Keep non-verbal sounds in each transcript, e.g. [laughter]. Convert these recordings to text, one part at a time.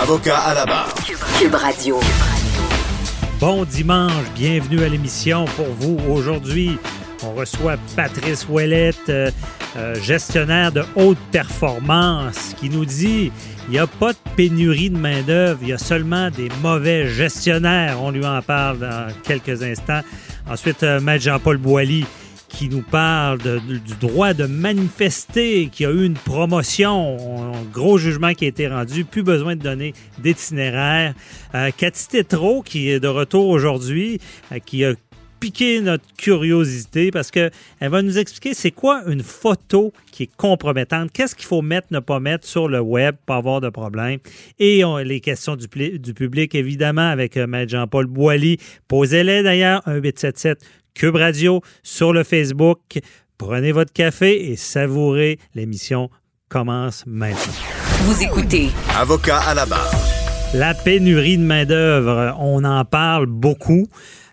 Avocat à la barre. Cube Radio. Bon dimanche, bienvenue à l'émission pour vous. Aujourd'hui, on reçoit Patrice Ouellette, euh, euh, gestionnaire de haute performance, qui nous dit il n'y a pas de pénurie de main-d'œuvre, il y a seulement des mauvais gestionnaires. On lui en parle dans quelques instants. Ensuite, euh, Maître Jean-Paul Boilly qui nous parle du droit de manifester, qui a eu une promotion, un gros jugement qui a été rendu, plus besoin de donner d'itinéraire. Euh, Cathy Tétrault, qui est de retour aujourd'hui, qui a piquer notre curiosité parce qu'elle va nous expliquer c'est quoi une photo qui est compromettante, qu'est-ce qu'il faut mettre, ne pas mettre sur le web pour avoir de problème. Et les questions du, du, public, évidemment, avec euh, Maître Jean-Paul Boilly. Posez-les d'ailleurs, 1877 Cube Radio sur le Facebook. Prenez votre café et savourez. L'émission commence maintenant. Vous écoutez. Avocat à la barre. La pénurie de main-d'œuvre, on en parle beaucoup.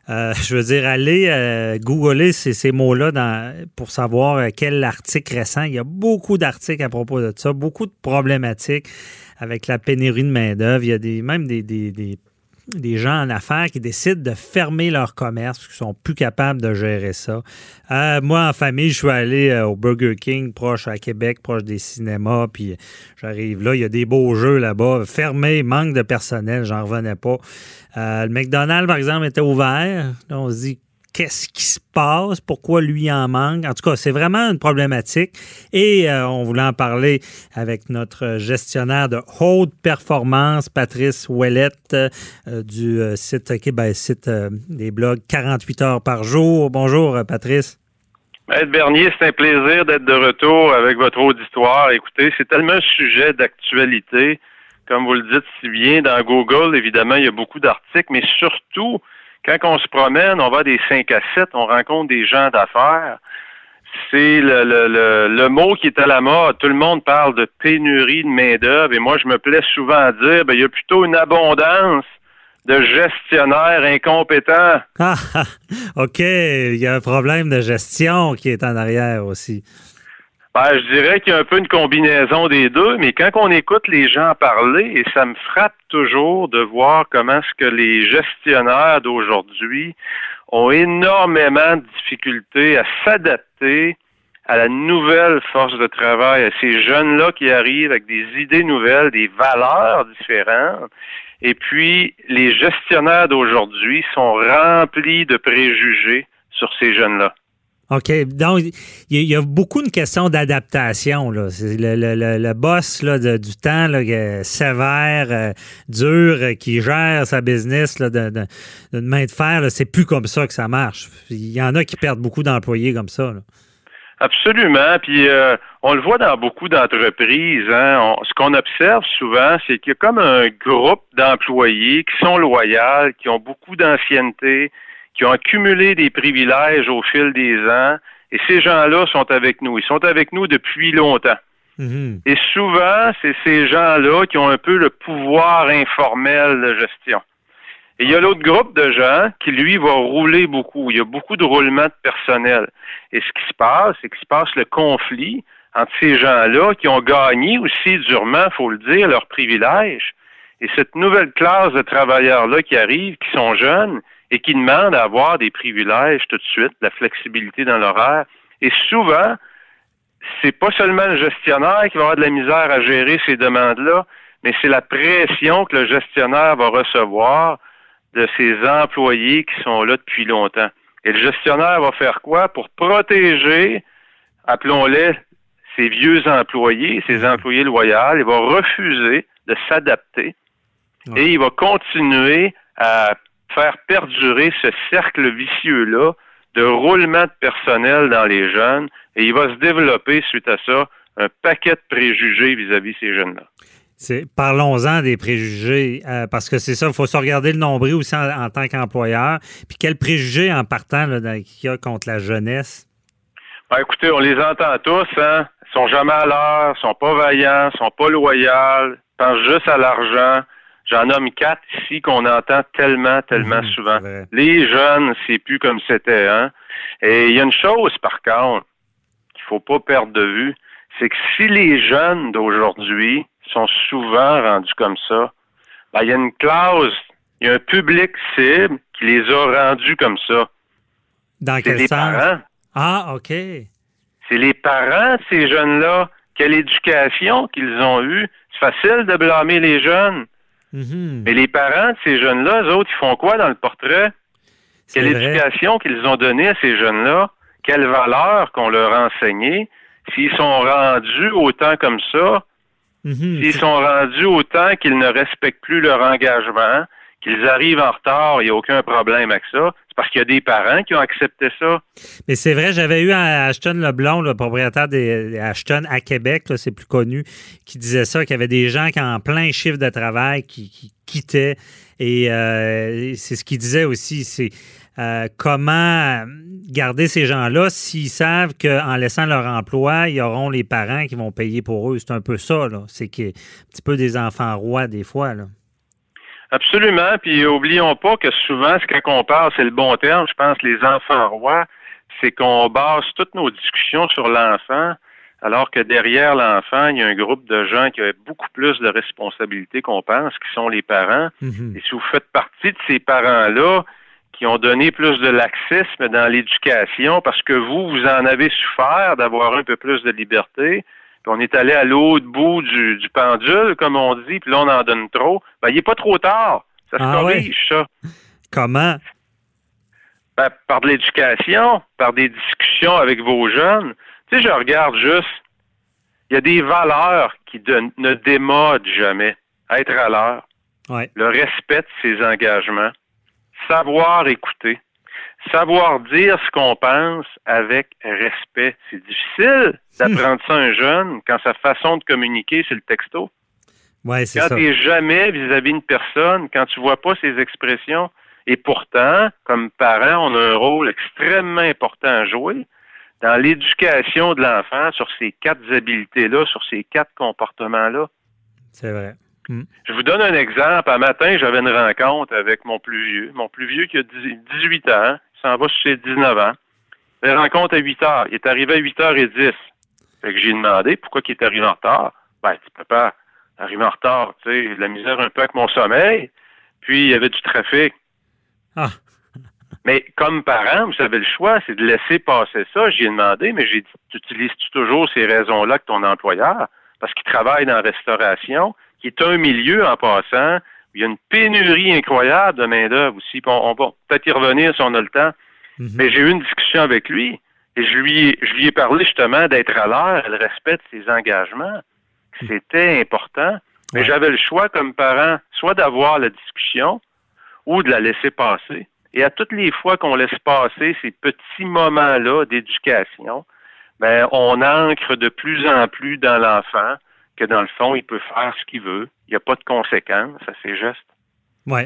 Euh, [laughs] je veux dire, allez euh, googler ces, ces mots-là pour savoir euh, quel article récent. Il y a beaucoup d'articles à propos de ça, beaucoup de problématiques avec la pénurie de main-d'œuvre. Il y a des, même des, des, des des gens en affaires qui décident de fermer leur commerce, qui sont plus capables de gérer ça. Euh, moi, en famille, je suis allé euh, au Burger King, proche à Québec, proche des cinémas, puis j'arrive là, il y a des beaux jeux là-bas, fermé, manque de personnel, j'en revenais pas. Euh, le McDonald's, par exemple, était ouvert. On se dit, qu'est-ce qui se passe, pourquoi lui en manque. En tout cas, c'est vraiment une problématique et euh, on voulait en parler avec notre gestionnaire de haute performance, Patrice Ouellette, euh, du euh, site, ben, site des blogs 48 heures par jour. Bonjour, Patrice. Maître Bernier, c'est un plaisir d'être de retour avec votre auditoire. Écoutez, c'est tellement un sujet d'actualité. Comme vous le dites si bien, dans Google, évidemment, il y a beaucoup d'articles, mais surtout, quand on se promène, on va des 5 à 7, on rencontre des gens d'affaires. C'est le, mot qui est à la mode. Tout le monde parle de pénurie de main-d'œuvre et moi, je me plais souvent à dire, ben, il y a plutôt une abondance de gestionnaires incompétents. [laughs] Ah, OK. Il y a un problème de gestion qui est en arrière aussi. Ben, je dirais qu'il y a un peu une combinaison des deux, mais quand on écoute les gens parler, et ça me frappe toujours de voir comment ce que les gestionnaires d'aujourd'hui ont énormément de difficultés à s'adapter à la nouvelle force de travail, à ces jeunes-là qui arrivent avec des idées nouvelles, des valeurs différentes. Et puis, les gestionnaires d'aujourd'hui sont remplis de préjugés sur ces jeunes-là. OK. Donc, il y, a beaucoup de questions d'adaptation. Le, le, le, boss là, du temps, là, sévère, euh, dur, euh, qui gère sa business là, de, main de fer, c'est plus comme ça que ça marche. Il y en a qui perdent beaucoup d'employés comme ça. Absolument. Puis euh, on le voit dans beaucoup d'entreprises. Hein. ce qu'on observe souvent, c'est qu'il y a comme un groupe d'employés qui sont loyaux, qui ont beaucoup d'ancienneté, qui ont accumulé des privilèges au fil des ans. Et ces gens-là sont avec nous. Ils sont avec nous depuis longtemps. Mhm. Et souvent, c'est ces gens-là qui ont un peu le pouvoir informel de gestion. Et il y a l'autre groupe de gens qui, lui, va rouler beaucoup. Il y a beaucoup de roulement de personnel. Et ce qui se passe, c'est qu'il se passe le conflit entre ces gens-là qui ont gagné aussi durement, il faut le dire, leurs privilèges. Et cette nouvelle classe de travailleurs-là qui arrivent, qui sont jeunes, et qui demandent à avoir des privilèges tout de suite, la flexibilité dans l'horaire. Et souvent, c'est pas seulement le gestionnaire qui va avoir de la misère à gérer ces demandes-là, mais c'est la pression que le gestionnaire va recevoir de ses employés qui sont là depuis longtemps. Et le gestionnaire va faire quoi? Pour protéger, appelons-les, ses vieux employés, ses employés loyaux, il va refuser de s'adapter et il va continuer à faire perdurer ce cercle vicieux-là de roulement de personnel dans les jeunes et il va se développer suite à ça un paquet de préjugés vis-à-vis ces jeunes-là. Parlons-en des préjugés, euh, parce que c'est ça, il faut se regarder le nombril aussi en, tant qu'employeur. Puis quel préjugé en partant qu'il y a contre la jeunesse? Ben, écoutez, on les entend tous, hein? Ils sont jamais à l'heure, sont pas vaillants, sont pas loyaux, pensent juste à l'argent. J'en nomme quatre ici qu'on entend tellement, tellement mhm, souvent. Les jeunes, c'est plus comme c'était, hein? Et il y a une chose, par contre, qu'il faut pas perdre de vue, c'est que si les jeunes d'aujourd'hui sont souvent rendus comme ça, ben, il y a une clause, il y a un public cible qui les a rendus comme ça. Dans quel les sens? Parents. Ah, OK. C'est les parents de ces jeunes-là. Quelle éducation qu'ils ont eue. C'est facile de blâmer les jeunes. Mhm. Mais les parents de ces jeunes-là, eux autres, ils font quoi dans le portrait? Quelle éducation qu'ils ont donnée à ces jeunes-là? Quelle valeur qu'on leur a enseignée? S'ils sont rendus autant comme ça, mhm. s'ils sont rendus autant qu'ils ne respectent plus leur engagement, qu'ils arrivent en retard, il n'y a aucun problème avec ça. C'est parce qu'il y a des parents qui ont accepté ça. Mais c'est vrai, j'avais eu Ashton Leblond, le propriétaire des Ashton à Québec, c'est plus connu, qui disait ça, qu'il y avait des gens qui en plein chiffre de travail qui, quittaient. Et euh, c'est ce qu'il disait aussi, c'est euh, comment garder ces gens-là s'ils savent qu'en laissant leur emploi, il y auront les parents qui vont payer pour eux. C'est un peu ça, là. C'est un petit peu des enfants rois des fois. Absolument. Puis oublions pas que souvent, ce qu'on parle, c'est le bon terme, je pense, les enfants rois, c'est qu'on base toutes nos discussions sur l'enfant, alors que derrière l'enfant, il y a un groupe de gens qui ont beaucoup plus de responsabilités qu'on pense, qui sont les parents. Mhm. Et si vous faites partie de ces parents-là, qui ont donné plus de laxisme dans l'éducation parce que vous, vous en avez souffert d'avoir un peu plus de liberté, puis on est allé à l'autre bout du, pendule, comme on dit, puis là, on en donne trop. Ben, il n'est pas trop tard. Ça se Ah corrige, ça. Comment? Ben, par de l'éducation, par des discussions avec vos jeunes. Tu sais, je regarde juste, il y a des valeurs qui ne démodent jamais. Être à l'heure, Ouais. le respect de ses engagements, savoir écouter, savoir dire ce qu'on pense avec respect. C'est difficile d'apprendre ça à un jeune quand sa façon de communiquer, c'est le texto. Ouais, c'est Quand tu n'es jamais vis-à-vis d'une personne, quand tu vois pas ses expressions, et pourtant, comme parent, on a un rôle extrêmement important à jouer dans l'éducation de l'enfant sur ces quatre habiletés-là, sur ces quatre comportements-là. C'est vrai. Hmm. Je vous donne un exemple. Un matin, j'avais une rencontre avec mon plus vieux. Mon plus vieux qui a 18 ans, s'en va ses 19 ans. Une rencontre à 8 heures. Il est arrivé à 8 h 10. Fait que j'ai demandé pourquoi il est arrivé en retard. Ben, tu peux pas arriver en retard, tu sais, de la misère un peu avec mon sommeil. Puis, il y avait du trafic. Ah. [laughs] Mais comme parent, vous avez le choix, c'est de laisser passer ça. J'ai demandé, mais j'ai dit, tu utilises-tu toujours ces raisons-là que ton employeur? Parce qu'il travaille dans la restauration, qui est un milieu en passant, il y a une pénurie incroyable de main-d'œuvre aussi. Puis on, on va peut-être y revenir si on a le temps. Mhm. Mais j'ai eu une discussion avec lui et je lui, je lui ai parlé justement d'être à l'heure le respect de ses engagements. C'était important. Mais Ouais. j'avais le choix comme parent, soit d'avoir la discussion ou de la laisser passer. Et à toutes les fois qu'on laisse passer ces petits moments-là d'éducation, ben, on ancre de plus en plus dans l'enfant que dans le fond, il peut faire ce qu'il veut. Il n'y a pas de conséquences à ses gestes. Oui,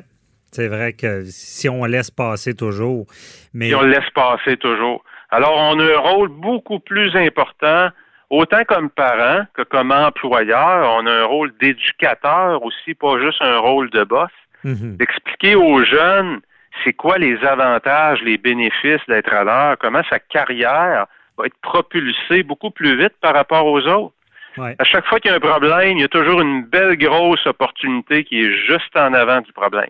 c'est vrai que si on laisse passer toujours. Mais Si on le laisse passer toujours. Alors, on a un rôle beaucoup plus important, autant comme parent que comme employeur. On a un rôle d'éducateur aussi, pas juste un rôle de boss. Mhm. D'expliquer aux jeunes c'est quoi les avantages, les bénéfices d'être à l'heure, comment sa carrière va être propulsée beaucoup plus vite par rapport aux autres. Ouais. À chaque fois qu'il y a un problème, il y a toujours une belle grosse opportunité qui est juste en avant du problème.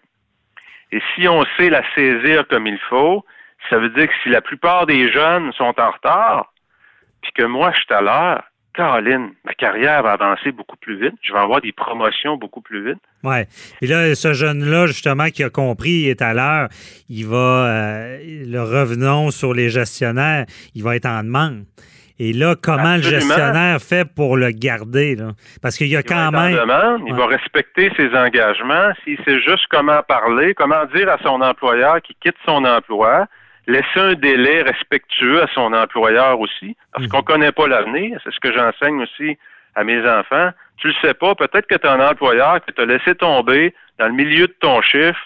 Et si on sait la saisir comme il faut, ça veut dire que si la plupart des jeunes sont en retard, puis que moi je suis à l'heure, Caroline, ma carrière va avancer beaucoup plus vite. Je vais avoir des promotions beaucoup plus vite. Ouais. Et là, ce jeune-là, justement, qui a compris, il est à l'heure, il va, euh, le revenons sur les gestionnaires, il va être en demande. Et là, comment le gestionnaire fait pour le garder? Là? Parce qu'il y a Il quand même. demande, il va respecter ses engagements. S'il sait juste comment parler, comment dire à son employeur qu'il quitte son emploi, laisser un délai respectueux à son employeur aussi, parce Mhm. qu'on connaît pas l'avenir. C'est ce que j'enseigne aussi à mes enfants. tu le sais pas, peut-être que tu as un employeur que tu as laissé tomber dans le milieu de ton chiffre,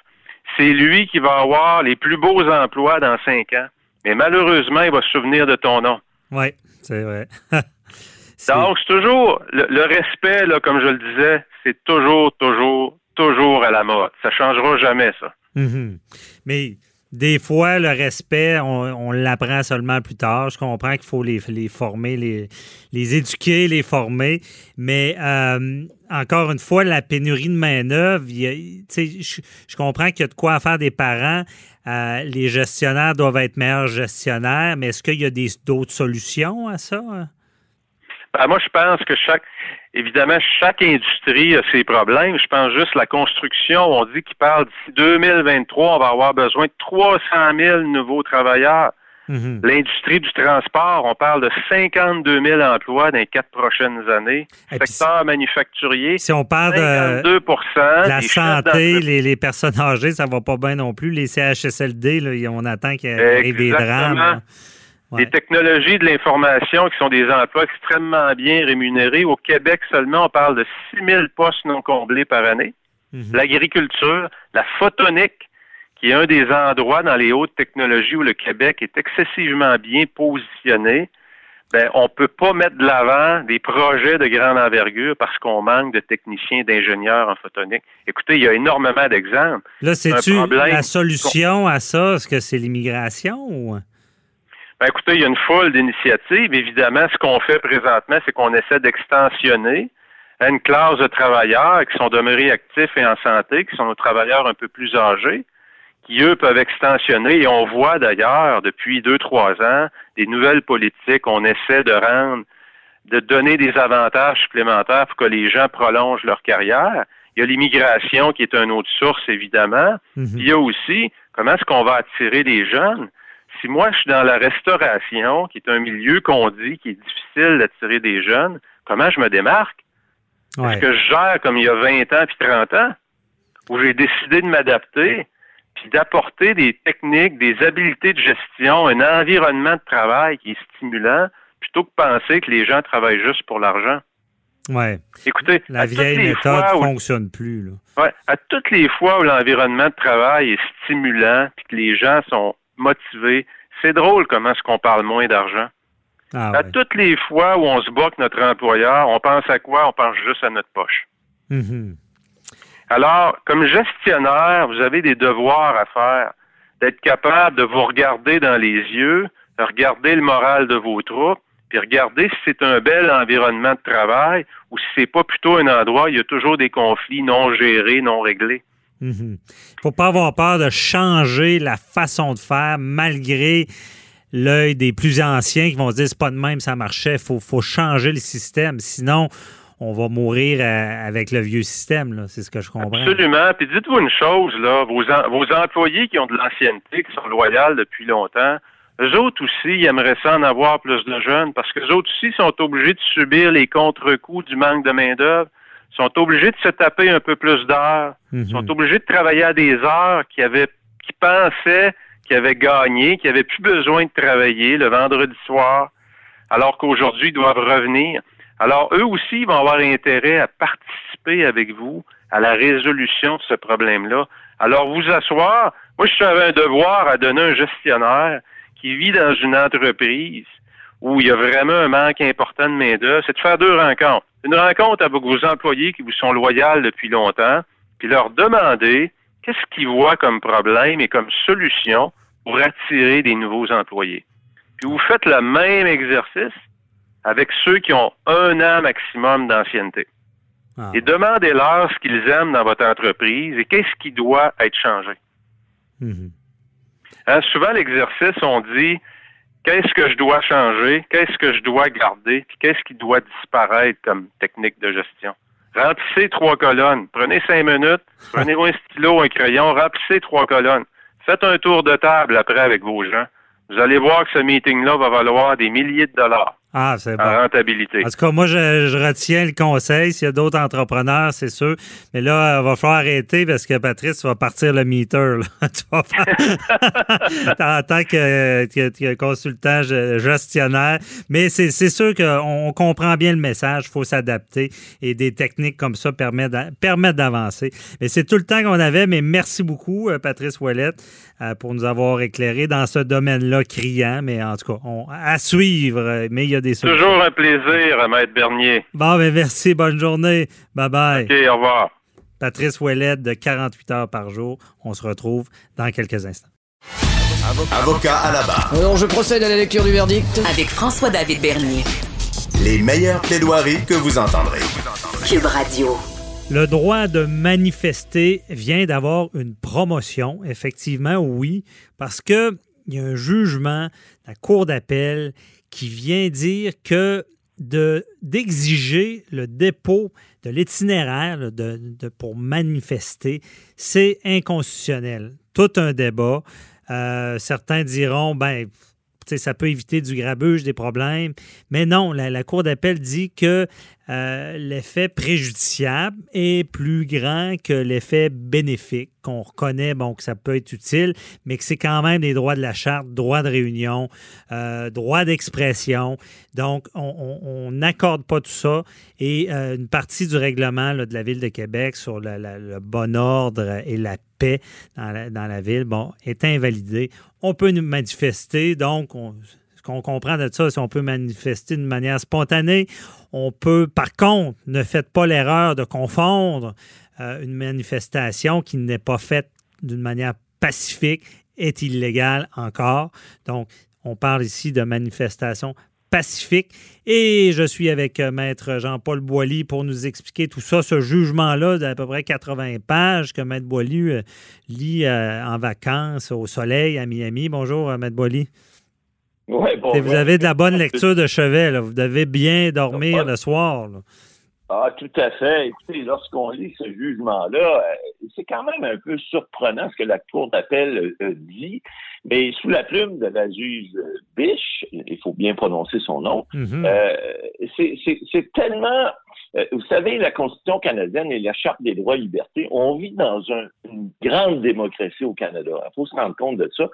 c'est lui qui va avoir les plus beaux emplois dans cinq ans. Mais malheureusement, il va se souvenir de ton nom. Oui, c'est vrai. [laughs] Donc, c'est toujours le, respect, là, comme je le disais, c'est toujours, toujours, toujours à la mode. Ça changera jamais, ça. Mhm. Mais des fois, le respect, on, l'apprend seulement plus tard. Je comprends qu'il faut les, former, les, éduquer, les former. Mais euh, encore une fois, la pénurie de main-d'œuvre, je, je comprends qu'il y a de quoi faire des parents. Euh, les gestionnaires doivent être meilleurs gestionnaires, mais est-ce qu'il y a d'autres solutions à ça? Ben, moi, je pense que chaque, évidemment, chaque industrie a ses problèmes. Je pense juste la construction, on dit qu'il parle d'ici 2023, on va avoir besoin de 300 000 nouveaux travailleurs. Mhm. L'industrie du transport, on parle de 52 000 emplois dans les quatre prochaines années. Secteur manufacturier, si on parle de, la santé, les, personnes âgées, ça va pas bien non plus. Les CHSLD, on attend qu'il y ait des drames. Les technologies de l'information qui sont des emplois extrêmement bien rémunérés. Au Québec seulement, on parle de 6 000 postes non comblés par année. Mhm. L'agriculture, la photonique, qui est un des endroits dans les hautes technologies où le Québec est excessivement bien positionné. Ben, on ne peut pas mettre de l'avant des projets de grande envergure parce qu'on manque de techniciens, d'ingénieurs en photonique. Écoutez, il y a énormément d'exemples. Là, c'est-tu la solution à ça? Est-ce que c'est l'immigration ou? Ben, écoutez, il y a une foule d'initiatives. Évidemment, ce qu'on fait présentement, c'est qu'on essaie d'extensionner une classe de travailleurs qui sont demeurés actifs et en santé, qui sont nos travailleurs un peu plus âgés, qui, eux, peuvent extensionner. Et on voit d'ailleurs, depuis deux, trois ans, des nouvelles politiques. On essaie de rendre, de donner des avantages supplémentaires pour que les gens prolongent leur carrière. Il y a l'immigration qui est une autre source, évidemment. Mhm. Il y a aussi comment est-ce qu'on va attirer les jeunes? Si moi je suis dans la restauration, qui est un milieu qu'on dit qui est difficile d'attirer des jeunes, comment je me démarque? Est-ce que je gère comme il y a 20 ans puis 30 ans? Où j'ai décidé de m'adapter, puis d'apporter des techniques, des habiletés de gestion, un environnement de travail qui est stimulant, plutôt que penser que les gens travaillent juste pour l'argent? Ouais. Écoutez, la vieille méthode ne fonctionne plus. Là. Ouais, à toutes les fois où l'environnement de travail est stimulant, puis que les gens sont motivé. C'est drôle comment est-ce qu'on parle moins d'argent. Ah à toutes les fois où on se bat avec notre employeur, on pense à quoi? On pense juste à notre poche. Mm-hmm. Alors, comme gestionnaire, vous avez des devoirs à faire, d'être capable de vous regarder dans les yeux, de regarder le moral de vos troupes, puis regarder si c'est un bel environnement de travail ou si c'est pas plutôt un endroit où il y a toujours des conflits non gérés, non réglés. Il mhm. ne faut pas avoir peur de changer la façon de faire malgré l'œil des plus anciens qui vont se dire c'est pas de même, ça marchait. Il faut, changer le système. Sinon, on va mourir euh, avec le vieux système. C'est ce que je comprends. Absolument. Puis dites-vous une chose, là, vos, vos employés qui ont de l'ancienneté, qui sont loyaux depuis longtemps, eux autres aussi, ils aimeraient ça en avoir plus de jeunes parce que autres aussi sont obligés de subir les contre-coups du manque de main-d'œuvre sont obligés de se taper un peu plus d'heures, mhm. sont obligés de travailler à des heures qui avaient, qui pensaient qu'ils avaient gagné, qui n'avaient plus besoin de travailler le vendredi soir, alors qu'aujourd'hui ils doivent revenir. Alors eux aussi vont avoir intérêt à participer avec vous à la résolution de ce problème-là. Alors vous asseoir, moi je avais un devoir à donner un gestionnaire qui vit dans une entreprise où il y a vraiment un manque important de main-d'œuvre, c'est de faire deux rencontres une rencontre avec vos employés qui vous sont loyaux depuis longtemps, puis leur demander qu'est-ce qu'ils voient comme problème et comme solution pour attirer des nouveaux employés. Puis vous faites le même exercice avec ceux qui ont un an maximum d'ancienneté. Ah. Et demandez-leur ce qu'ils aiment dans votre entreprise et qu'est-ce qui doit être changé. Mm-hmm. Hein, souvent, l'exercice, on dit qu'est-ce que je dois changer, qu'est-ce que je dois garder, puis qu'est-ce qui doit disparaître comme technique de gestion? Remplissez trois colonnes. Prenez cinq minutes, prenez un stylo, un crayon, remplissez trois colonnes. Faites un tour de table après avec vos gens. Vous allez voir que ce meeting-là va valoir des milliers de dollars. Ah, c'est bon. en rentabilité. En tout cas, moi, je, je retiens le conseil. S'il y a d'autres entrepreneurs, c'est sûr. Mais là, il va falloir arrêter parce que Patrice, vas partir le meter. là. [laughs] Tu vas faire- [laughs] en tant que, que- que consultant ge- gestionnaire. Mais c'est sûr qu'on on comprend bien le message. Il faut s'adapter. Et des techniques comme ça permettent d'a- permettent d'avancer. Mais c'est tout le temps qu'on avait. Mais merci beaucoup, euh, Patrice Ouellette, euh, pour nous avoir éclairé dans ce domaine-là criant. Mais en tout cas, on, à suivre. euh, Mais il y a des solutions. Toujours un plaisir, Maître Bernier. Bon, ben merci. Bonne journée. Bye bye. OK, au revoir. Patrice Ouellette de 48 heures par jour. On se retrouve dans quelques instants. Avocat à la barre. Alors je procède à la lecture du verdict. Avec François-David Bernier. Les meilleures plaidoiries que vous entendrez. Cube Radio. Le droit de manifester vient d'avoir une promotion. Effectivement, oui, parce que il y a un jugement de la Cour d'appel qui vient dire que de d'exiger le dépôt de l'itinéraire pour manifester, c'est inconstitutionnel. Tout un débat. Euh, certains diront, ben, ça peut éviter du grabuge, des problèmes. Mais non, la, Cour d'appel dit que euh, l'effet préjudiciable est plus grand que l'effet bénéfique, qu'on reconnaît bon, que ça peut être utile, mais que c'est quand même des droits de la charte, droit de réunion, euh, droit d'expression. Donc, on- n'accorde pas tout ça. Et euh, une partie du règlement de la Ville de Québec sur le bon ordre et la paix dans la, ville, est invalidée. On peut nous manifester, donc, on- ce qu'on comprend de ça, c'est qu'on peut manifester d'une manière spontanée. On peut, par contre, ne faites pas l'erreur de confondre euh, une manifestation qui n'est pas faite d'une manière pacifique est illégale encore. Donc, on parle ici de manifestation pacifique. Et je suis avec euh, Maître Jean-Paul Boilly pour nous expliquer tout ça, ce jugement-là d'à peu près 80 pages que Maître Boilly euh, lit euh, en vacances au soleil à Miami. Bonjour, Maître Boilly. Ouais, bon, vous ouais. avez de la bonne lecture de chevet. là. Vous devez bien dormir le soir. là. Ah, tout à fait. Écoutez, lorsqu'on lit ce jugement-là, euh, c'est quand même un peu surprenant ce que la Cour d'appel euh, dit, mais sous la plume de la juge euh, Biche, il faut bien prononcer son nom, Mhm. euh, c'est- c'est c'est tellement... euh, vous savez, la Constitution canadienne et la Charte des droits et libertés, on vit dans un- une grande démocratie au Canada. Il faut se rendre compte de ça.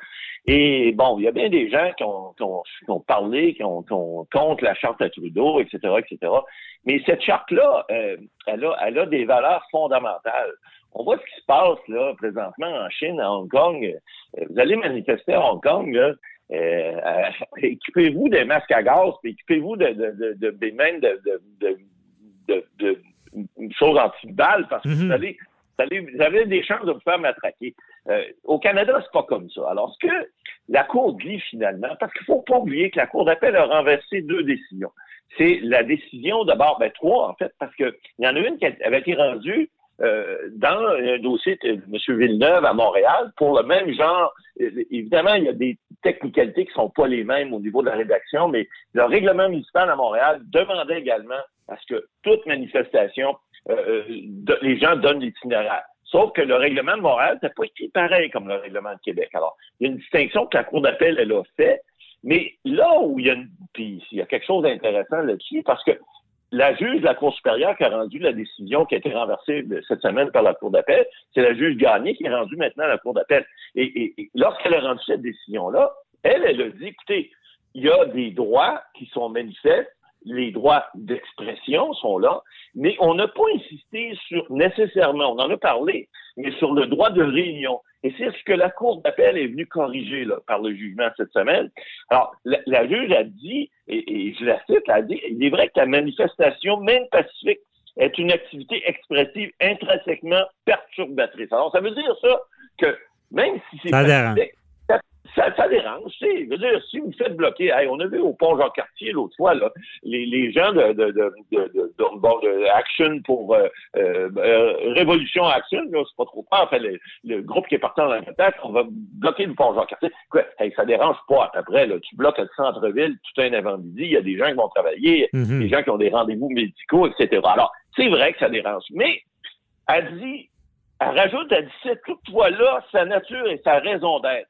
Et bon, il y a bien des gens qui ont, qui ont, qui ont parlé, qui ont, qui ont contre la Charte à Trudeau, etc., etc. Mais cette charte-là, euh, elle, a, elle a des valeurs fondamentales. On voit ce qui se passe là présentement en Chine, à Hong Kong. Euh, Vous allez manifester à Hong Kong, là, euh, [laughs] équipez-vous des masques à gaz, équipez-vous de, de, de, de- des mêmes de, de, de, de choses anti-balles parce que Mhm. vous allez vous allez- vous avez des chances de vous faire matraquer. Euh, au Canada, c'est pas comme ça. Alors, ce que la Cour dit finalement, parce qu'il faut pas oublier que la Cour d'appel a renversé deux décisions. C'est la décision d'abord, ben trois en fait, parce que il y en a une qui avait été rendue euh, dans un dossier de M. Villeneuve à Montréal pour le même genre. Évidemment, il y a des technicalités qui sont pas les mêmes au niveau de la rédaction, mais le règlement municipal à Montréal demandait également à ce que toute manifestation, euh, euh, les gens donnent l'itinéraire. Sauf que le règlement de Montréal n'a pas écrit pareil comme le règlement de Québec. Alors, il y a une distinction que la Cour d'appel, elle a fait, mais là où il y a, une, puis il y a quelque chose d'intéressant là-dessus, parce que la juge de la Cour supérieure qui a rendu la décision qui a été renversée de- cette semaine par la Cour d'appel, c'est la juge Gagné qui est rendue maintenant à la Cour d'appel. Et, et- et lorsqu'elle a rendu cette décision-là, elle, elle a dit, écoutez, il y a des droits qui sont manifestes, les droits d'expression sont là, mais on n'a pas insisté sur nécessairement, on en a parlé, mais sur le droit de réunion. Et c'est ce que la Cour d'appel est venue corriger là, par le jugement cette semaine. Alors, la, la juge a dit, et, et je la cite, elle a dit, il est vrai que la manifestation, même pacifique, est une activité expressive intrinsèquement perturbatrice. Alors, ça veut dire ça que même si c'est dérange. pacifique, ça, ça, dérange. tu sais. Je veux dire, si vous faites bloquer, hey, on a vu au pont Jean-Cartier l'autre fois, là, les, les gens de, de, de, de, de, de- bon, de Action pour euh, euh, Révolution Action, là, c'est pas trop pas, enfin, le, le groupe qui est parti en Angleterre, on va bloquer le pont Jean-Cartier. Quoi, hey, ça dérange pas. Après, là, tu bloques le centre-ville tout un avant-midi, il y a des gens qui vont travailler, Mhm. des gens qui ont des rendez-vous médicaux, etc. Alors, c'est vrai que ça dérange. Mais, elle dit, elle rajoute, elle dit, c'est toutefois là sa nature et sa raison d'être.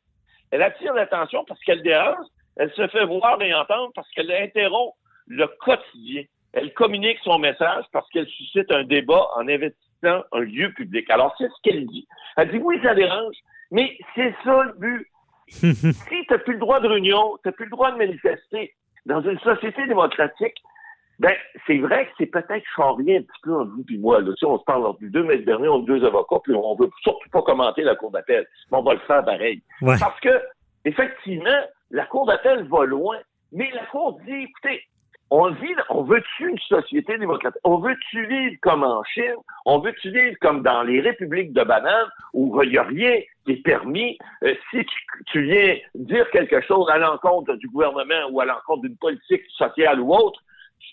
Elle attire l'attention parce qu'elle dérange, elle se fait voir et entendre parce qu'elle interrompt le quotidien. Elle communique son message parce qu'elle suscite un débat en investissant un lieu public. Alors, c'est ce qu'elle dit. Elle dit, oui, ça dérange, mais c'est ça le but. [laughs] si tu n'as plus le droit de réunion, tu n'as plus le droit de manifester dans une société démocratique, ben, c'est vrai que c'est peut-être charrier un petit peu entre vous et moi. Là. on se parle entre deux mètres derniers, on est deux avocats, puis on veut surtout pas commenter la Cour d'appel. Mais on va le faire pareil. Parce que, effectivement, la Cour d'appel va loin. Mais la Cour dit, écoutez, on vit, on veut-tu une société démocratique? On veut-tu vivre comme en Chine? On veut-tu vivre comme dans les républiques de bananes où il n'y a rien qui est permis? Euh, si tu, viens dire quelque chose à l'encontre du gouvernement ou à l'encontre d'une politique sociale ou autre,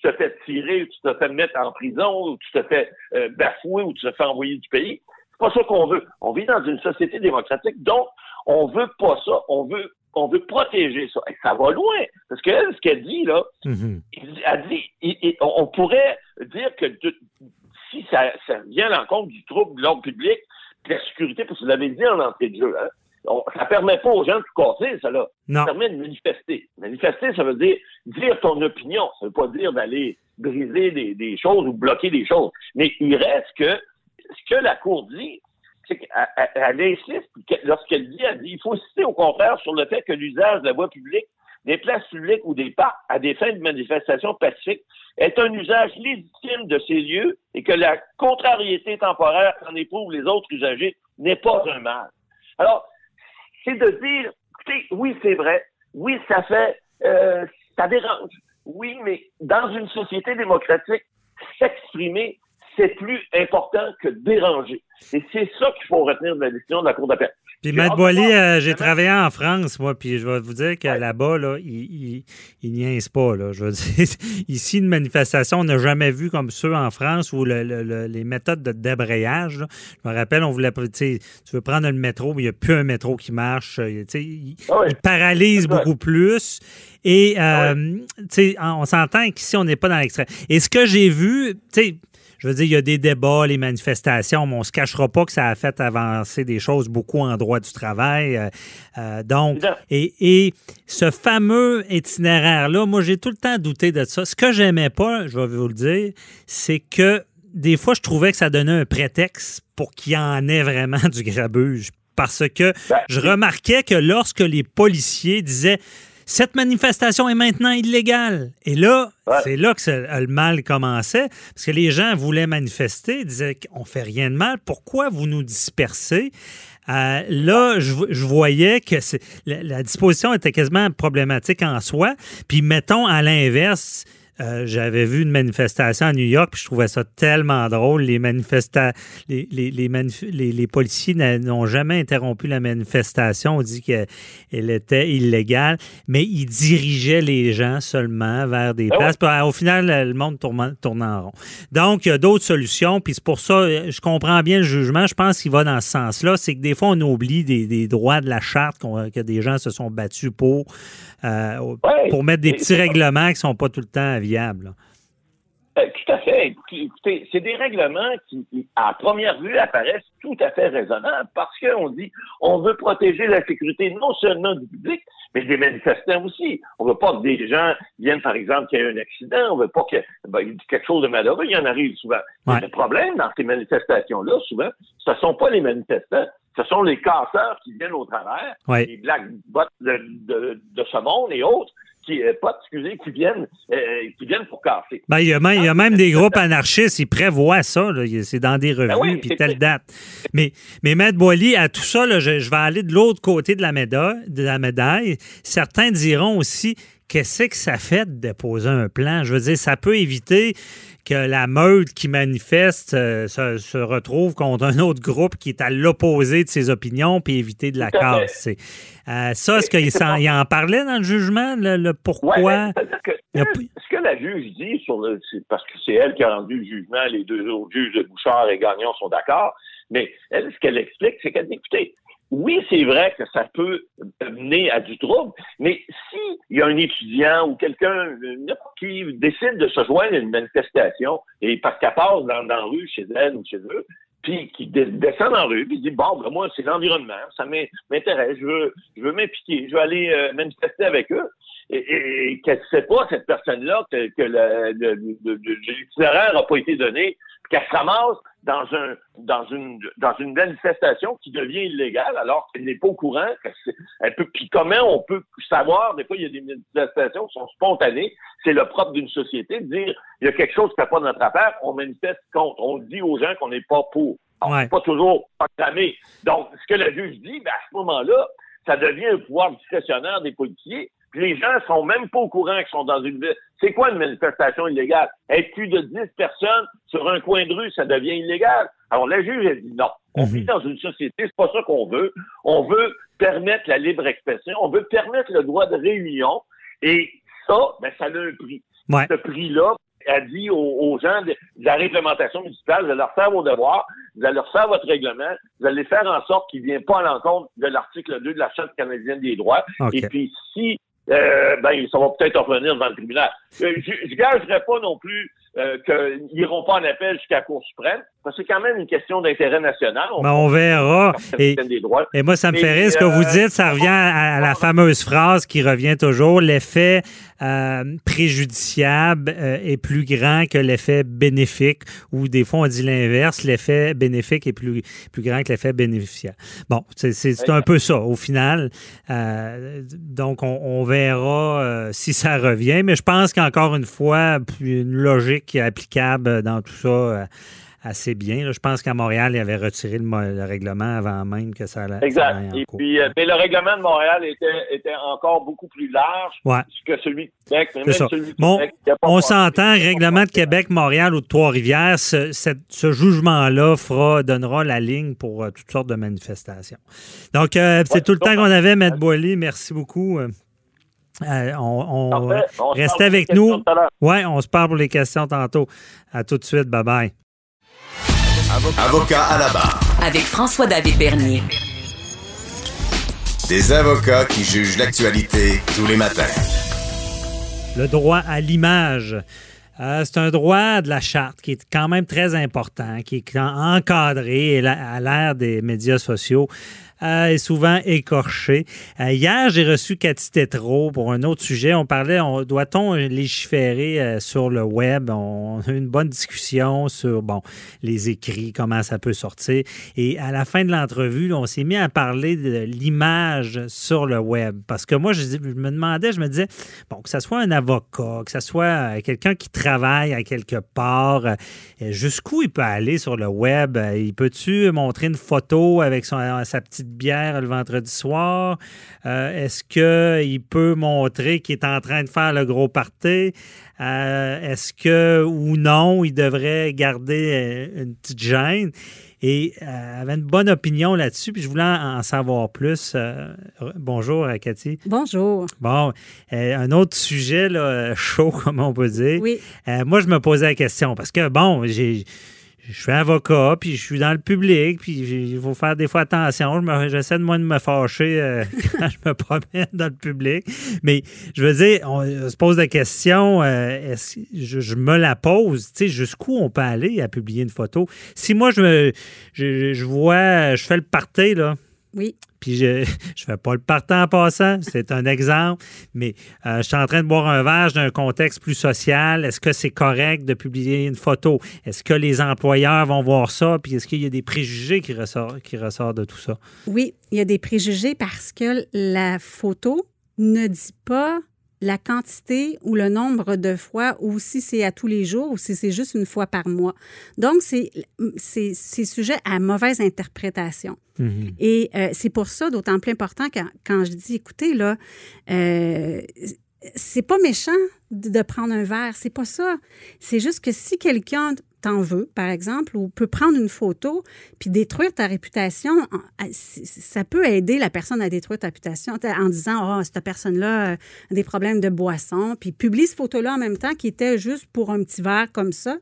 tu te fais tirer, ou tu te fais mettre en prison, ou tu te fais euh, bafouer, ou tu te fais envoyer du pays. C'est pas ça qu'on veut. On vit dans une société démocratique, donc on veut pas ça. On veut on veut protéger ça. Et ça va loin. Parce que ce qu'elle dit, là, mm-hmm. elle dit, on pourrait dire que si ça, vient à l'encontre du trouble de l'ordre public, de la sécurité, parce que vous l'avez dit en entrée de jeu, hein, ça permet pas aux gens de casser, ça là. Ça permet de manifester. Manifester, ça veut dire dire ton opinion. Ça veut pas dire d'aller briser des, des, choses ou bloquer des choses. Mais il reste que ce que la Cour dit, elle, insiste, lorsqu'elle dit, elle dit, il faut insister au contraire sur le fait que l'usage de la voie publique, des places publiques ou des parcs à des fins de manifestation pacifique est un usage légitime de ces lieux et que la contrariété temporaire qu'en éprouvent les autres usagers n'est pas un mal. Alors, c'est de dire, oui, c'est vrai, oui, ça fait, euh, ça dérange, oui, mais dans une société démocratique, s'exprimer, c'est plus important que déranger. Et c'est ça qu'il faut retenir de la décision de la Cour d'appel. Puis, Maître Boily, euh, j'ai travaillé en France, moi, puis je vais vous dire que là-bas, là, ils il, niaisent pas. Là. Je veux dire, [laughs] ici, une manifestation, on n'a jamais vu comme ceux en France où les méthodes de débrayage, je me rappelle, on voulait, tu veux prendre le métro, mais il n'y a plus un métro qui marche. Euh, il, ah il paralyse beaucoup plus. Et, ah euh, on s'entend qu'ici, on n'est pas dans l'extrême. Et ce que j'ai vu, tu sais, je veux dire, il y a des débats, les manifestations, mais on ne se cachera pas que ça a fait avancer des choses beaucoup en droit du travail. Euh, euh, donc, et, ce fameux itinéraire-là, moi, j'ai tout le temps douté de ça. Ce que j'aimais pas, je vais vous le dire, c'est que des fois, je trouvais que ça donnait un prétexte pour qu'il y en ait vraiment [laughs] du grabuge. Parce que ben, je remarquais que lorsque les policiers disaient cette manifestation est maintenant illégale. Et là, c'est là que le mal commençait, parce que les gens voulaient manifester, disaient qu'on fait rien de mal, pourquoi vous nous dispersez? Euh, là, je, voyais que la, la, disposition était quasiment problématique en soi. Puis mettons à l'inverse, euh, j'avais vu une manifestation à New York, puis je trouvais ça tellement drôle. Les manifestants, les, les, les, les, policiers n'ont jamais interrompu la manifestation. On dit qu'elle était illégale, mais ils dirigeaient les gens seulement vers des ah places. Euh, au final, le monde tourne, tourne en rond. Donc, il y a d'autres solutions, puis c'est pour ça, euh, je comprends bien le jugement. Je pense qu'il va dans ce sens-là. C'est que des fois, on oublie des, des droits de la charte que des gens se sont battus pour. Euh, pour mettre des petits règlements qui ne sont pas tout le temps viables. Euh, tout à fait. Écoutez, c'est des règlements qui, à première vue, apparaissent tout à fait raisonnables parce qu'on dit on veut protéger la sécurité non seulement du public, mais des manifestants aussi. On veut pas que des gens viennent, par exemple, qu'il y ait un accident. On veut pas qu'il ben, y ait quelque chose de malheureux. Il y en arrive souvent. Le problème dans ces manifestations-là, souvent, ce ne sont pas les manifestants, ce sont les casseurs qui viennent au travers, les black bots de, ce monde et autres, qui, euh, excusez, qui viennent, euh, qui viennent pour casser. Ben, il y a même, il y a même des groupes anarchistes, ils prévoient ça, c'est dans des ben revues, puis telle date. Mais, mais Maître Boily, à tout ça, je, vais aller de l'autre côté de la, médaille, de la médaille. Certains diront aussi, qu'est-ce que ça fait de déposer un plan? Je veux dire, ça peut éviter que la meute qui manifeste euh, se, retrouve contre un autre groupe qui est à l'opposé de ses opinions puis éviter de la casse. Euh, ça, est-ce qu'il en, parlait dans le jugement, le, pourquoi? ce que la juge dit, sur le, parce que c'est elle qui a rendu le jugement, les deux autres juges de Bouchard et Gagnon sont d'accord, mais elle, ce qu'elle explique, c'est qu'elle dit, écoutez, oui, c'est vrai que ça peut mener à du trouble, mais s'il y a un étudiant ou quelqu'un qui décide de se joindre à une manifestation et parce qu'elle passe dans, la rue chez elle ou chez eux, puis qui descend dans la rue, puis dit bon, ben moi c'est l'environnement, ça m'intéresse, je veux, je veux m'impliquer, je veux aller euh, manifester avec eux. et, qu'elle ne sait pas, cette personne-là, que, que l'itinéraire n'a pas été donné, qu'elle se ramasse dans un dans une dans une manifestation qui devient illégale alors qu'elle n'est pas au courant elle peut puis comment on peut savoir? Des fois il y a des manifestations qui sont spontanées. C'est le propre d'une société de dire il y a quelque chose qui fait pas notre affaire on manifeste contre. On dit aux gens qu'on n'est pas pour. On n'est pas toujours proclamé donc ce que le juge dit ben, à ce moment-là ça devient un pouvoir discrétionnaire des policiers les gens sont même pas au courant qu'ils sont dans une ville. C'est quoi une manifestation illégale? Être plus de 10 personnes sur un coin de rue, ça devient illégal. Alors, la juge a dit non. On mhm. vit dans une société, c'est pas ça qu'on veut. On veut permettre la libre expression. On veut permettre le droit de réunion. Et ça, ben, ça a un prix. Ce prix-là, a dit aux, gens de, la réglementation municipale, de leur faire vos devoirs, vous allez leur faire votre règlement, vous allez faire en sorte qu'il ne vienne pas à l'encontre de l'article 2 de la Charte canadienne des droits. Et puis, si euh, ben, ça va peut-être revenir devant le tribunal. Euh, je ne gagerai pas non plus euh, qu'ils n'iront pas en appel jusqu'à la Cour suprême, c'est quand même une question d'intérêt national. On, ben, on verra. Et, et, moi, ça me fait rire ce que vous dites. Ça revient à, la fameuse phrase qui revient toujours. L'effet préjudiciable est plus grand que l'effet bénéfique, ou des fois, on dit l'inverse. L'effet bénéfique est plus, plus grand que l'effet bénéficiaire. Bon, c'est un peu ça, au final. donc, on, on verra si ça revient, mais je pense qu'encore une fois, une logique applicable dans tout ça euh, assez bien. je pense qu'à Montréal, il avait retiré le, règlement avant même que ça allait. Exact. Et puis, euh, mais le règlement de Montréal était, encore beaucoup plus large que celui de Québec. bon, on s'entend, règlement de Québec, Montréal ou de Trois-Rivières, ce, jugement-là donnera la ligne pour euh, toutes sortes de manifestations. Donc, c'est tout le temps qu'on avait, M. Boily. Merci beaucoup. Euh, on, reste avec nous. Oui, on se parle pour les questions tantôt. À tout de suite. Bye bye. Avocat à la barre. Avec François-David Bernier. Des avocats qui jugent l'actualité tous les matins. Le droit à l'image. Euh, c'est un droit de la charte qui est quand même très important, qui est encadré à l'ère des médias sociaux est souvent écorché. Euh, hier, j'ai reçu Cathy Tétrault pour un autre sujet. On parlait, doit-on légiférer euh, sur le web? On a eu une bonne discussion sur, bon, les écrits, comment ça peut sortir. Et à la fin de l'entrevue, on s'est mis à parler de l'image sur le web. Parce que moi, je, me demandais, je me disais, bon, que ce soit un avocat, que ce soit quelqu'un qui travaille à quelque part, jusqu'où il peut aller sur le web? Il peut-tu montrer une photo avec son, sa petite bière le vendredi soir? Euh, est-ce qu'il peut montrer qu'il est en train de faire le gros party? Euh, est-ce que ou non, il devrait garder euh, une petite gêne? Et elle avait une bonne opinion là-dessus, puis je voulais en savoir plus. bonjour, Cathy. Bonjour. Bon, un autre sujet là, chaud, [laughs] comme on peut dire. Oui. moi, je me posais la question parce que, bon, j'ai je suis avocat, puis je suis dans le public, puis il faut faire des fois attention. J'essaie de moins de me fâcher euh, [laughs] quand je me promène dans le public. Mais je veux dire, on, se pose la question, euh, je, me la pose, tu sais, jusqu'où on peut aller à publier une photo? Si moi, je, me, je vois, je fais le party, là, oui. Puis je [laughs] ne fais pas le partant en passant, c'est un exemple, mais euh, je suis en train de boire un verre d'un contexte plus social. Est-ce que c'est correct de publier une photo? Est-ce que les employeurs vont voir ça? Puis est-ce qu'il y a des préjugés qui ressortent, qui ressortent de tout ça? Oui, il y a des préjugés parce que la photo ne dit pas la quantité ou le nombre de fois ou si c'est à tous les jours ou si c'est juste une fois par mois. Donc, c'est sujet à mauvaise interprétation. Mm-hmm. Et euh, c'est pour ça d'autant plus important quand, quand, je dis, écoutez, là, euh, c'est pas méchant de prendre un verre, c'est pas ça. C'est juste que si quelqu'un t'en veux, par exemple, ou peut prendre une photo puis détruire ta réputation, ça peut aider la personne à détruire ta réputation en disant oh cette personne-là a des problèmes de boisson, puis publie cette photo-là en même temps qui était juste pour un petit verre comme ça.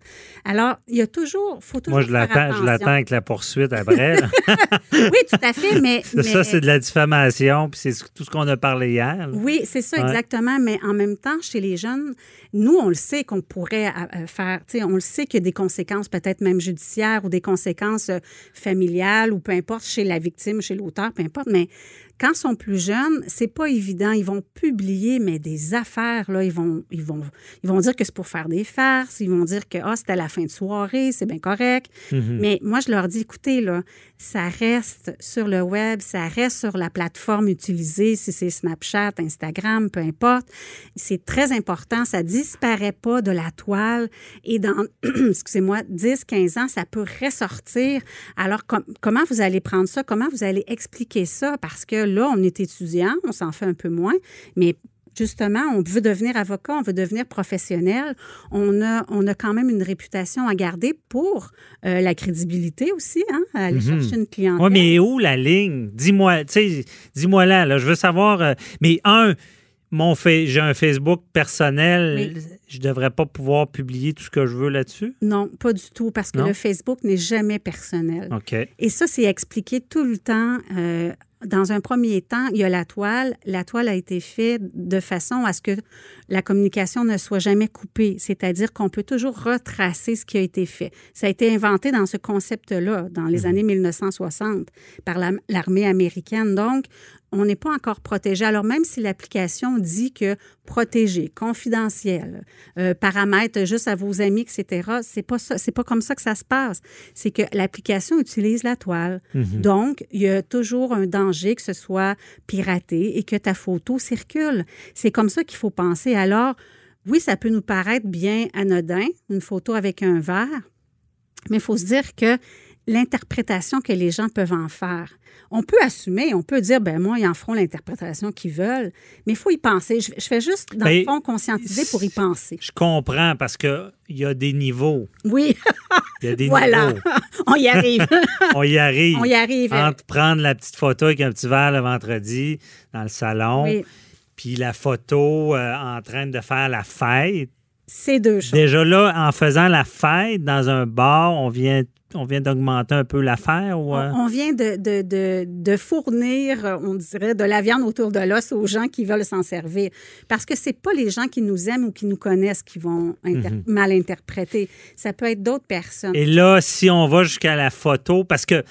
Alors il y a toujours, faut toujours Moi je l'attends, je l'attends avec la poursuite après. [laughs] [laughs] oui, tout à fait, mais, ça c'est de la diffamation, puis c'est tout ce qu'on a parlé hier. Oui, c'est ça exactement, mais en même temps chez les jeunes, nous on le sait qu'on pourrait euh, faire, tu sais, on le sait qu'il y a des conséquences peut-être même judiciaires ou des conséquences euh, familiales ou peu importe chez la victime, chez l'auteur, peu importe. Mais quand ils sont plus jeunes, c'est pas évident. Ils vont publier, mais des affaires, là, ils vont, ils vont, ils vont dire que c'est pour faire des farces. Ils vont dire que, ah, c'était la fin de soirée, c'est bien correct. Mhm. Mais moi, je leur dis, écoutez, là, ça reste sur le web, ça reste sur la plateforme utilisée, si c'est Snapchat, Instagram, peu importe. C'est très important. Ça disparaît pas de la toile. Et dans, [clears throat] excusez-moi, 10, 15 ans, ça peut ressortir. Alors, com- comment vous allez prendre ça? Comment vous allez expliquer ça? Parce que là, on est étudiant, on s'en fait un peu moins, mais justement, on veut devenir avocat, on veut devenir professionnel. On a, on a quand même une réputation à garder pour euh, la crédibilité aussi, hein, à aller Mhm. chercher une clientèle. Oui, mais où la ligne? Dis-moi, tu sais, dis-moi là, là, je veux savoir. euh, mais un, mon j'ai un Facebook personnel, Oui. je devrais pas pouvoir publier tout ce que je veux là-dessus? Non, pas du tout, parce que Non? le Facebook n'est jamais personnel. OK. Et ça, c'est expliqué tout le temps. euh, dans un premier temps, il y a la toile. La toile a été faite de façon à ce que la communication ne soit jamais coupée, c'est-à-dire qu'on peut toujours retracer ce qui a été fait. Ça a été inventé dans ce concept-là, dans les années 1960, par la- l'armée américaine. Donc, on n'est pas encore protégé. Alors, même si l'application dit que protégé, confidentiel, euh, paramètres juste à vos amis, etc., c'est pas ça, c'est pas comme ça que ça se passe. C'est que l'application utilise la toile. Donc, il y a toujours un danger que ce soit piraté et que ta photo circule. C'est comme ça qu'il faut penser. Alors, oui, ça peut nous paraître bien anodin, une photo avec un verre, mais il faut se dire que l'interprétation que les gens peuvent en faire. On peut assumer, on peut dire, ben moi, ils en feront l'interprétation qu'ils veulent, mais il faut y penser. Je, je fais juste, dans Ben, le fond, conscientiser pour y penser. Je comprends parce que il y a des niveaux. Oui, Il y a des [laughs] voilà, niveaux. [laughs] on y arrive. [laughs] On y arrive. on y arrive. Entre prendre la petite photo avec un petit verre le vendredi dans le salon, Oui, puis la photo euh, en train de faire la fête. C'est deux choses. Déjà là, en faisant la fête dans un bar, on vient, on vient d'augmenter un peu l'affaire ou euh? On, on vient de, de, de, de fournir, euh, on dirait, de la viande autour de l'os aux gens qui veulent s'en servir. Parce que c'est pas les gens qui nous aiment ou qui nous connaissent qui vont inter- mal interpréter. Ça peut être d'autres personnes. Mhm. Et là, si on va jusqu'à la photo, parce que, tu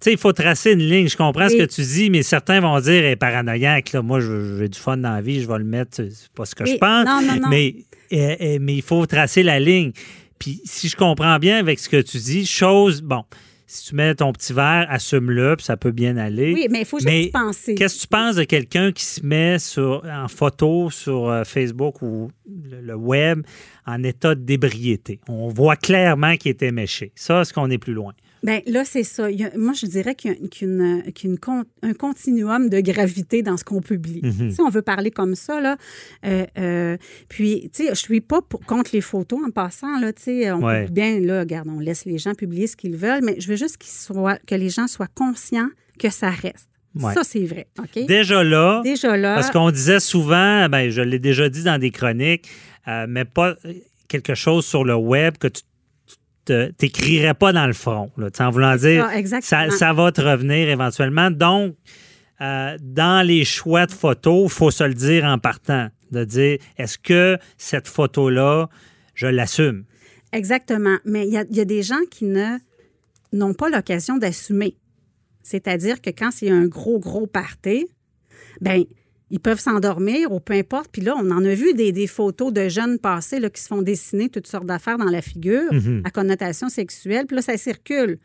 sais, il faut tracer une ligne. Je comprends ce que tu dis, mais certains vont dire, est paranoïaque, là, moi, j'ai du fun dans la vie, je vais le mettre, c'est pas ce que je pense. Non, non, non. Mais, euh, euh, mais il faut tracer la ligne. Puis, si je comprends bien avec ce que tu dis, chose, bon, si tu mets ton petit verre, assume-le, puis ça peut bien aller. Oui, mais il faut juste penser. Qu'est-ce que tu penses de quelqu'un qui se met sur, en photo sur euh, Facebook ou le, le web en état d'ébriété? On voit clairement qu'il était méché. Ça, est-ce qu'on est plus loin? Ben là, c'est ça. Il y a- moi, je dirais qu'il y a qu'une, qu'une un continuum de gravité dans ce qu'on publie. Mhm. Si on veut parler comme ça, là. euh, euh, puis, tu sais, je suis pas pour- contre les photos en passant, là. Tu sais, on Ouais. bien, là, regarde, on laisse les gens publier ce qu'ils veulent, mais je veux juste qu'ils soient, que les gens soient conscients que ça reste. Ouais. Ça, c'est vrai. OK? Déjà là, Déjà là. parce qu'on disait souvent, ben, je l'ai déjà dit dans des chroniques, euh, mais pas euh, quelque chose sur le web que tu t'écrirais pas dans le front. Là, en voulant dire, ça, exactement. ça, ça va te revenir éventuellement. Donc, euh, dans les choix de photos, il faut se le dire en partant, de dire, est-ce que cette photo-là, je l'assume? Exactement. Mais il y a, il y a des gens qui ne n'ont pas l'occasion d'assumer. C'est-à-dire que quand c'est un gros, gros party, ben ils peuvent s'endormir ou peu importe. Puis là, on en a vu des, des photos de jeunes passés là, qui se font dessiner toutes sortes d'affaires dans la figure Mhm. à connotation sexuelle. Puis là, ça circule.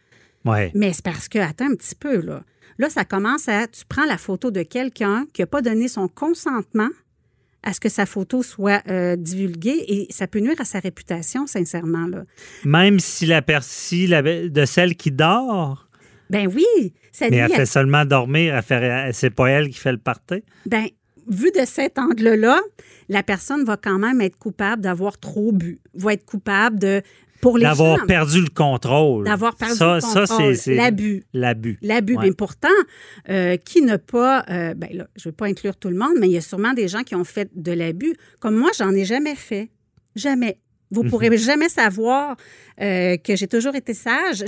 Ouais. Mais c'est parce que, attends un petit peu, là. Là, ça commence à. Tu prends la photo de quelqu'un qui n'a pas donné son consentement à ce que sa photo soit euh, divulguée et ça peut nuire à sa réputation, sincèrement, là. Même si la percie de celle qui dort, Ben oui, ça mais nuit elle fait seulement dormir, elle fait- c'est pas elle qui fait le party. Ben, vu de cet angle-là, la personne va quand même être coupable d'avoir trop bu, va être coupable de pour les D'avoir perdu le contrôle. d'avoir perdu ça, le ça, contrôle, c'est- c'est l'abus. L'abus. L'abus. Ouais. Mais pourtant, euh, qui n'a pas. euh, ben là, je ne veux pas inclure tout le monde, mais il y a sûrement des gens qui ont fait de l'abus. Comme moi, j'en ai jamais fait. Jamais. Vous ne pourrez jamais savoir euh, que j'ai toujours été sage.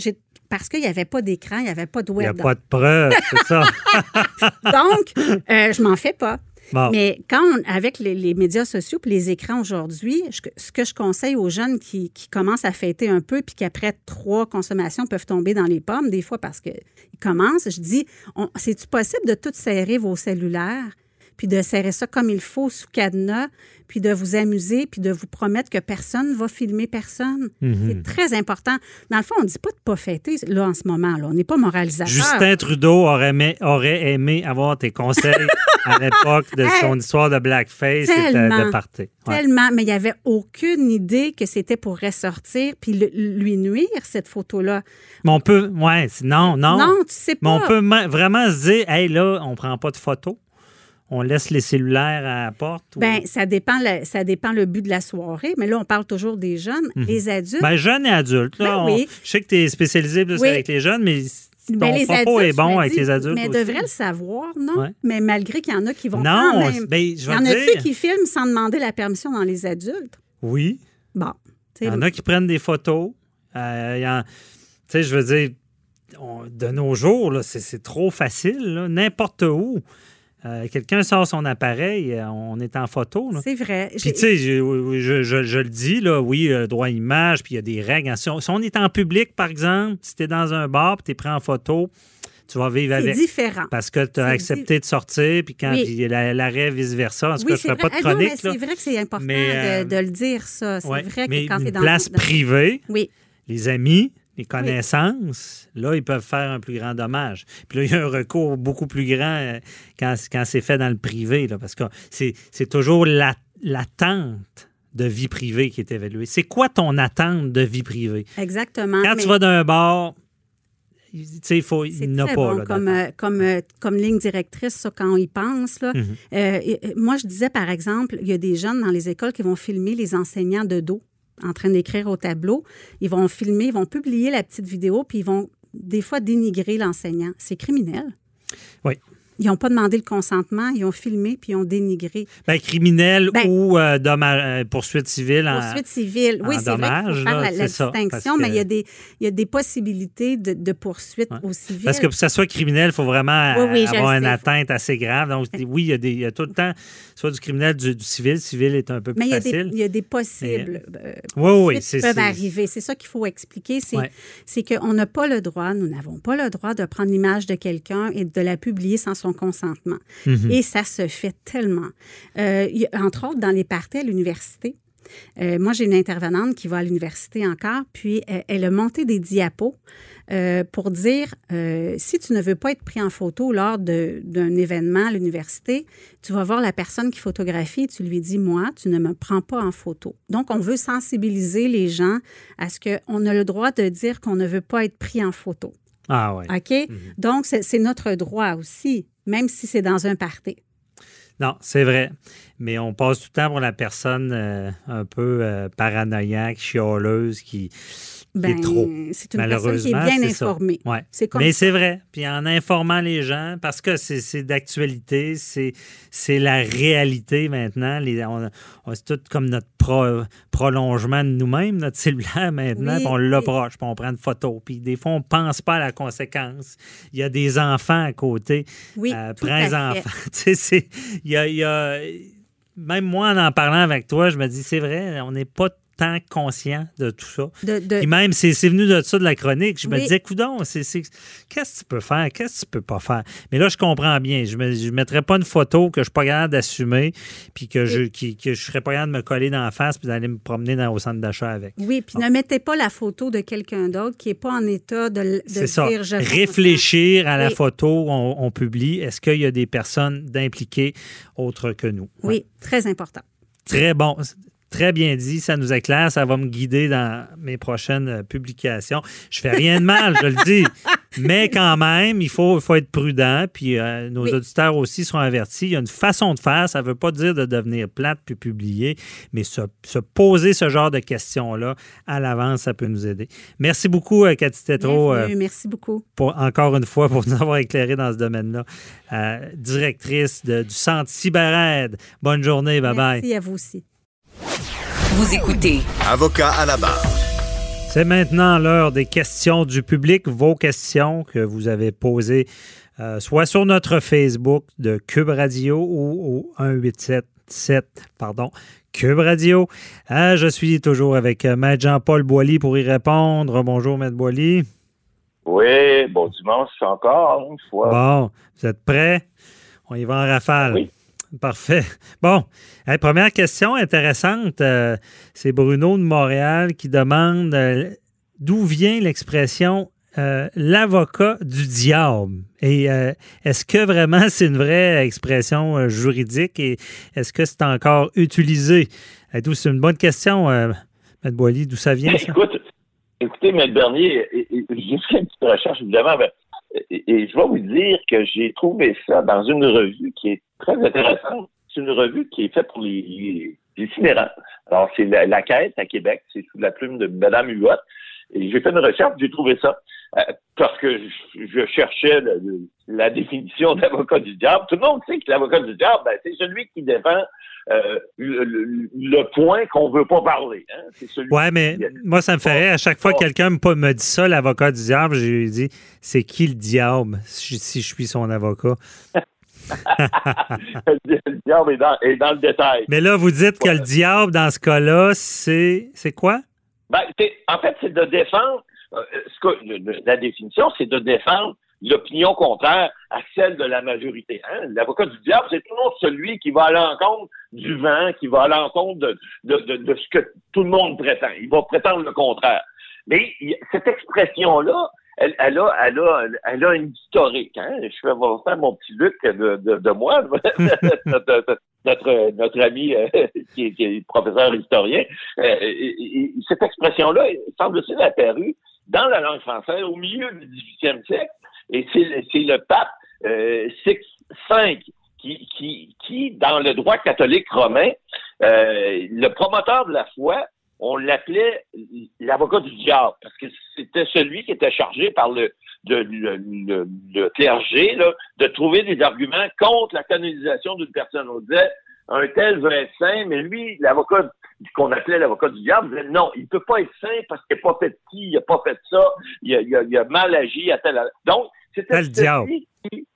Parce qu'il n'y avait pas d'écran, il n'y avait pas de Il n'y a web. pas de preuve, c'est ça. [laughs] Donc, euh, je m'en fais pas. Bon. Mais quand on- avec les, les médias sociaux et les écrans aujourd'hui, ce que je conseille aux jeunes qui, qui commencent à fêter un peu puis qu'après trois consommations peuvent tomber dans les pommes, des fois parce qu'ils commencent, je dis, c'est-tu possible de tout serrer vos cellulaires? Puis de serrer ça comme il faut sous cadenas, puis de vous amuser, puis de vous promettre que personne va filmer personne. Mhm. C'est très important. Dans le fond, on ne dit pas de pas fêter, là, en ce moment. Là. On n'est pas moralisateur. Justin Trudeau aurait aimé, aurait aimé avoir tes conseils [laughs] à l'époque de son histoire de blackface et de, Tellement. de party. Ouais. Tellement, mais il n'y avait aucune idée que c'était pour ressortir puis le- lui nuire, cette photo-là. Mais on peut, ouais, non, non. Non, tu sais Mais on pas. peut vraiment se dire, hey, là, on prend pas de photos. On laisse les cellulaires à la porte. ou- Ben, ça dépend, le, ça dépend le but de la soirée, mais là, on parle toujours des jeunes. Les adultes, Ben, jeunes et adultes. Là, Ben on- oui. Je sais que tu es spécialisé plus Oui. avec les jeunes, mais ton ben, les propos adultes, est bon avec dis, les adultes. Mais aussi. devraient le savoir, non? Ouais. Mais malgré qu'il y en a qui vont Non, quand même. ben, je Il y vais en a-tu dire. qui filment sans demander la permission dans les adultes? Oui. Bon. Il y en a qui prennent des photos. Euh, il y en- Tu sais, je veux dire, on- de nos jours, c'est, trop facile. N'importe où. Euh, quelqu'un sort son appareil, euh, on est en photo. C'est vrai. Puis, tu sais, je, je- je- je le dis, là, oui, euh, droit à image, puis il y a des règles. Si on, si on est en public, par exemple, si tu es dans un bar, puis tu es pris en photo, tu vas vivre C'est avec. différent. Parce que tu as C'est accepté de sortir, puis quand Oui. l'arrêt, vice-versa. En tout Oui, cas, je c'est ne ferai pas de Ah chronique. c'est vrai que c'est important Mais, euh, de, de le dire, ça. C'est Ouais, vrai mais que quand tu es une dans place dans- privée, Oui. les amis, les connaissances, là, ils peuvent faire un plus grand dommage. Puis là, il y a un recours beaucoup plus grand euh, quand, quand c'est fait dans le privé, là, parce que c'est toujours la- l'attente de vie privée qui est évaluée. C'est quoi ton attente de vie privée? Exactement. Quand mais tu vas d'un bar, tu sais, il faut, il n'y a très pas. bon là, comme, euh, comme, euh, comme ligne directrice, ça, quand on y pense. Là. Mhm. Euh, moi, je disais, par exemple, il y a des jeunes dans les écoles qui vont filmer les enseignants de dos en train d'écrire au tableau. Ils vont filmer, ils vont publier la petite vidéo, puis ils vont des fois dénigrer l'enseignant. C'est criminel. Oui. Ils n'ont pas demandé le consentement, ils ont filmé, puis ils ont dénigré. Ben, criminel Ben- ou euh, dommage- euh, poursuite civile. en- Poursuite civile. Oui, c'est vrai faut faire là, la, la ça, distinction, mais que- il y, a des, il y a des possibilités de, de poursuite Ouais. au civil. Parce que pour que ça soit criminel, il faut vraiment Oui, oui, je avoir une sais. atteinte assez grave. Donc, oui, il y, a des, il y a tout le temps soit du criminel, du, du civil. Civil est un peu plus Mais il y, a facile. des, il y a des possibles. euh, Oui, oui, poursuites c'est qui peuvent arriver. C'est ça qu'il faut expliquer. C'est Ouais. qu'on n'a pas le droit, nous n'avons pas le droit de prendre l'image de quelqu'un et de la publier sans son consentement. Mhm. Et ça se fait tellement. Euh, y entre autres, dans les parties à l'université, euh, moi, j'ai une intervenante qui va à l'université encore, puis euh, elle a monté des diapos euh, pour dire si tu ne veux pas être pris en photo lors de- d'un événement à l'université, tu vas voir la personne qui photographie et tu lui dis Moi, tu ne me prends pas en photo. Donc, on veut sensibiliser les gens à ce qu'on a le droit de dire qu'on ne veut pas être pris en photo. Ah ouais. OK? Donc, c'est c'est notre droit aussi, même si c'est dans un party. Non, c'est vrai. Mais on passe tout le temps pour la personne euh, un peu euh, paranoïaque, chialeuse, qui, qui Ben, est c'est une personne qui est bien c'est ça. informée. Ouais. C'est Mais c'est vrai. Puis en informant les gens, parce que c'est d'actualité, c'est c'est la réalité maintenant. Les, on, on- c'est tout comme notre pro- prolongement de nous-mêmes, notre cellulaire maintenant. Oui, puis on l'approche, puis on prend une photo. Puis des fois, on ne pense pas à la conséquence. Il y a des enfants à côté. Oui, Euh, prends enfants. [laughs] Il y a- y a- même moi, en en parlant avec toi, je me dis, c'est vrai, on n'est pas tant conscient de tout ça. De- de- Puis même, c'est venu de ça, de la chronique. Je me disais, coudon, qu'est-ce que tu peux faire? Qu'est-ce que tu peux pas faire? Mais là, je comprends bien. Je ne mettrais pas une photo que je suis pas capable d'assumer, puis que je qui, que je serais pas capable de me coller dans la face, puis d'aller me promener dans, au centre d'achat avec. Oui, puis ne mettez pas la photo de quelqu'un d'autre qui n'est pas en état de, de ça. dire je Réfléchir à la photo qu'on on publie. Est-ce qu'il y a des personnes d'impliquées autres que nous? Oui, très important. Très bon. Très bien dit, ça nous éclaire, ça va me guider dans mes prochaines euh, publications. Je fais rien de mal, je le dis, mais quand même, il faut, faut être prudent, puis euh, nos Oui. auditeurs aussi seront avertis. Il y a une façon de faire, ça ne veut pas dire de devenir plate puis publier, mais se, se poser ce genre de questions-là à l'avance, ça peut nous aider. Merci beaucoup, euh, Cathy euh, Bienvenue, merci beaucoup. pour, encore une fois, pour nous avoir éclairé dans ce domaine-là. Euh, directrice de- du Centre CyberAide. Bonne journée, bye-bye. Merci à vous aussi. Vous écoutez Avocat à la barre. C'est maintenant l'heure des questions du public, vos questions que vous avez posées euh, soit sur notre Facebook de Cube Radio ou au 1877, pardon, Cube Radio. Euh, je suis toujours avec euh, Maître Jean-Paul Boilly pour y répondre. Bonjour, Maître Boilly. Oui, bon dimanche encore une fois. Bon, vous êtes prêts? On y va en rafale. Oui. Parfait. Bon, hey, première question intéressante. euh, c'est Bruno de Montréal qui demande euh, d'où vient l'expression euh, l'avocat du diable? Et est-ce que vraiment c'est une vraie expression juridique et est-ce que c'est encore utilisé? C'est une bonne question, M. Boily. D'où ça vient, ça? Écoute, écoutez, M. Bernier, j'ai fait une petite recherche, évidemment, ben, et, je vais vous dire que j'ai trouvé ça dans une revue qui est très intéressante. C'est une revue qui est faite pour les, les- les itinérants. Alors, c'est la, la quête à Québec, c'est sous la plume de Mme Huot. Et j'ai fait une recherche, j'ai trouvé ça. Euh, parce que je, je cherchais le- le- la définition [laughs] d'avocat du diable. Tout le monde sait que l'avocat du diable, ben, c'est celui qui défend euh, le, le- le point qu'on veut pas parler. Hein? Celui Ouais, mais qui- moi, ça me ferait. À chaque fois que quelqu'un me dit ça, l'avocat du diable, je lui dis c'est qui le diable si si je suis son avocat? [laughs] le diable est dans, est dans le détail. Mais là, vous dites que le diable, dans ce cas-là, c'est c'est quoi? Ben, en fait, c'est de défendre, euh, ce que- le- le- la définition, c'est de défendre l'opinion contraire à celle de la majorité. Hein? L'avocat du diable, c'est toujours celui qui va à l'encontre du vent, qui va à l'encontre de, de, de, ce que tout le monde prétend. Il va prétendre le contraire. Mais cette expression-là, elle, elle, a, elle, a, elle a une historique. Hein? Je vais faire mon petit Luc de, de, de moi, [laughs] notre, notre, notre ami euh, qui, est, qui est professeur historien. Euh, et- et- cette expression-là, semble-t-il, apparue dans la langue française au milieu du 18e siècle. Et c'est le- pape euh, Six V qui, qui, qui, dans le droit catholique romain, euh, le promoteur de la foi, on l'appelait l'avocat du diable, parce que c'était celui qui était chargé par le, de- le, le- le clergé là, de trouver des arguments contre la canonisation d'une personne. On disait, un tel veut être saint, mais lui, l'avocat qu'on appelait l'avocat du diable, disait non, il peut pas être saint parce qu'il n'a pas fait ci, il n'a pas fait ça, il a, il a- il a mal agi à tel... Donc, c'était celui qui,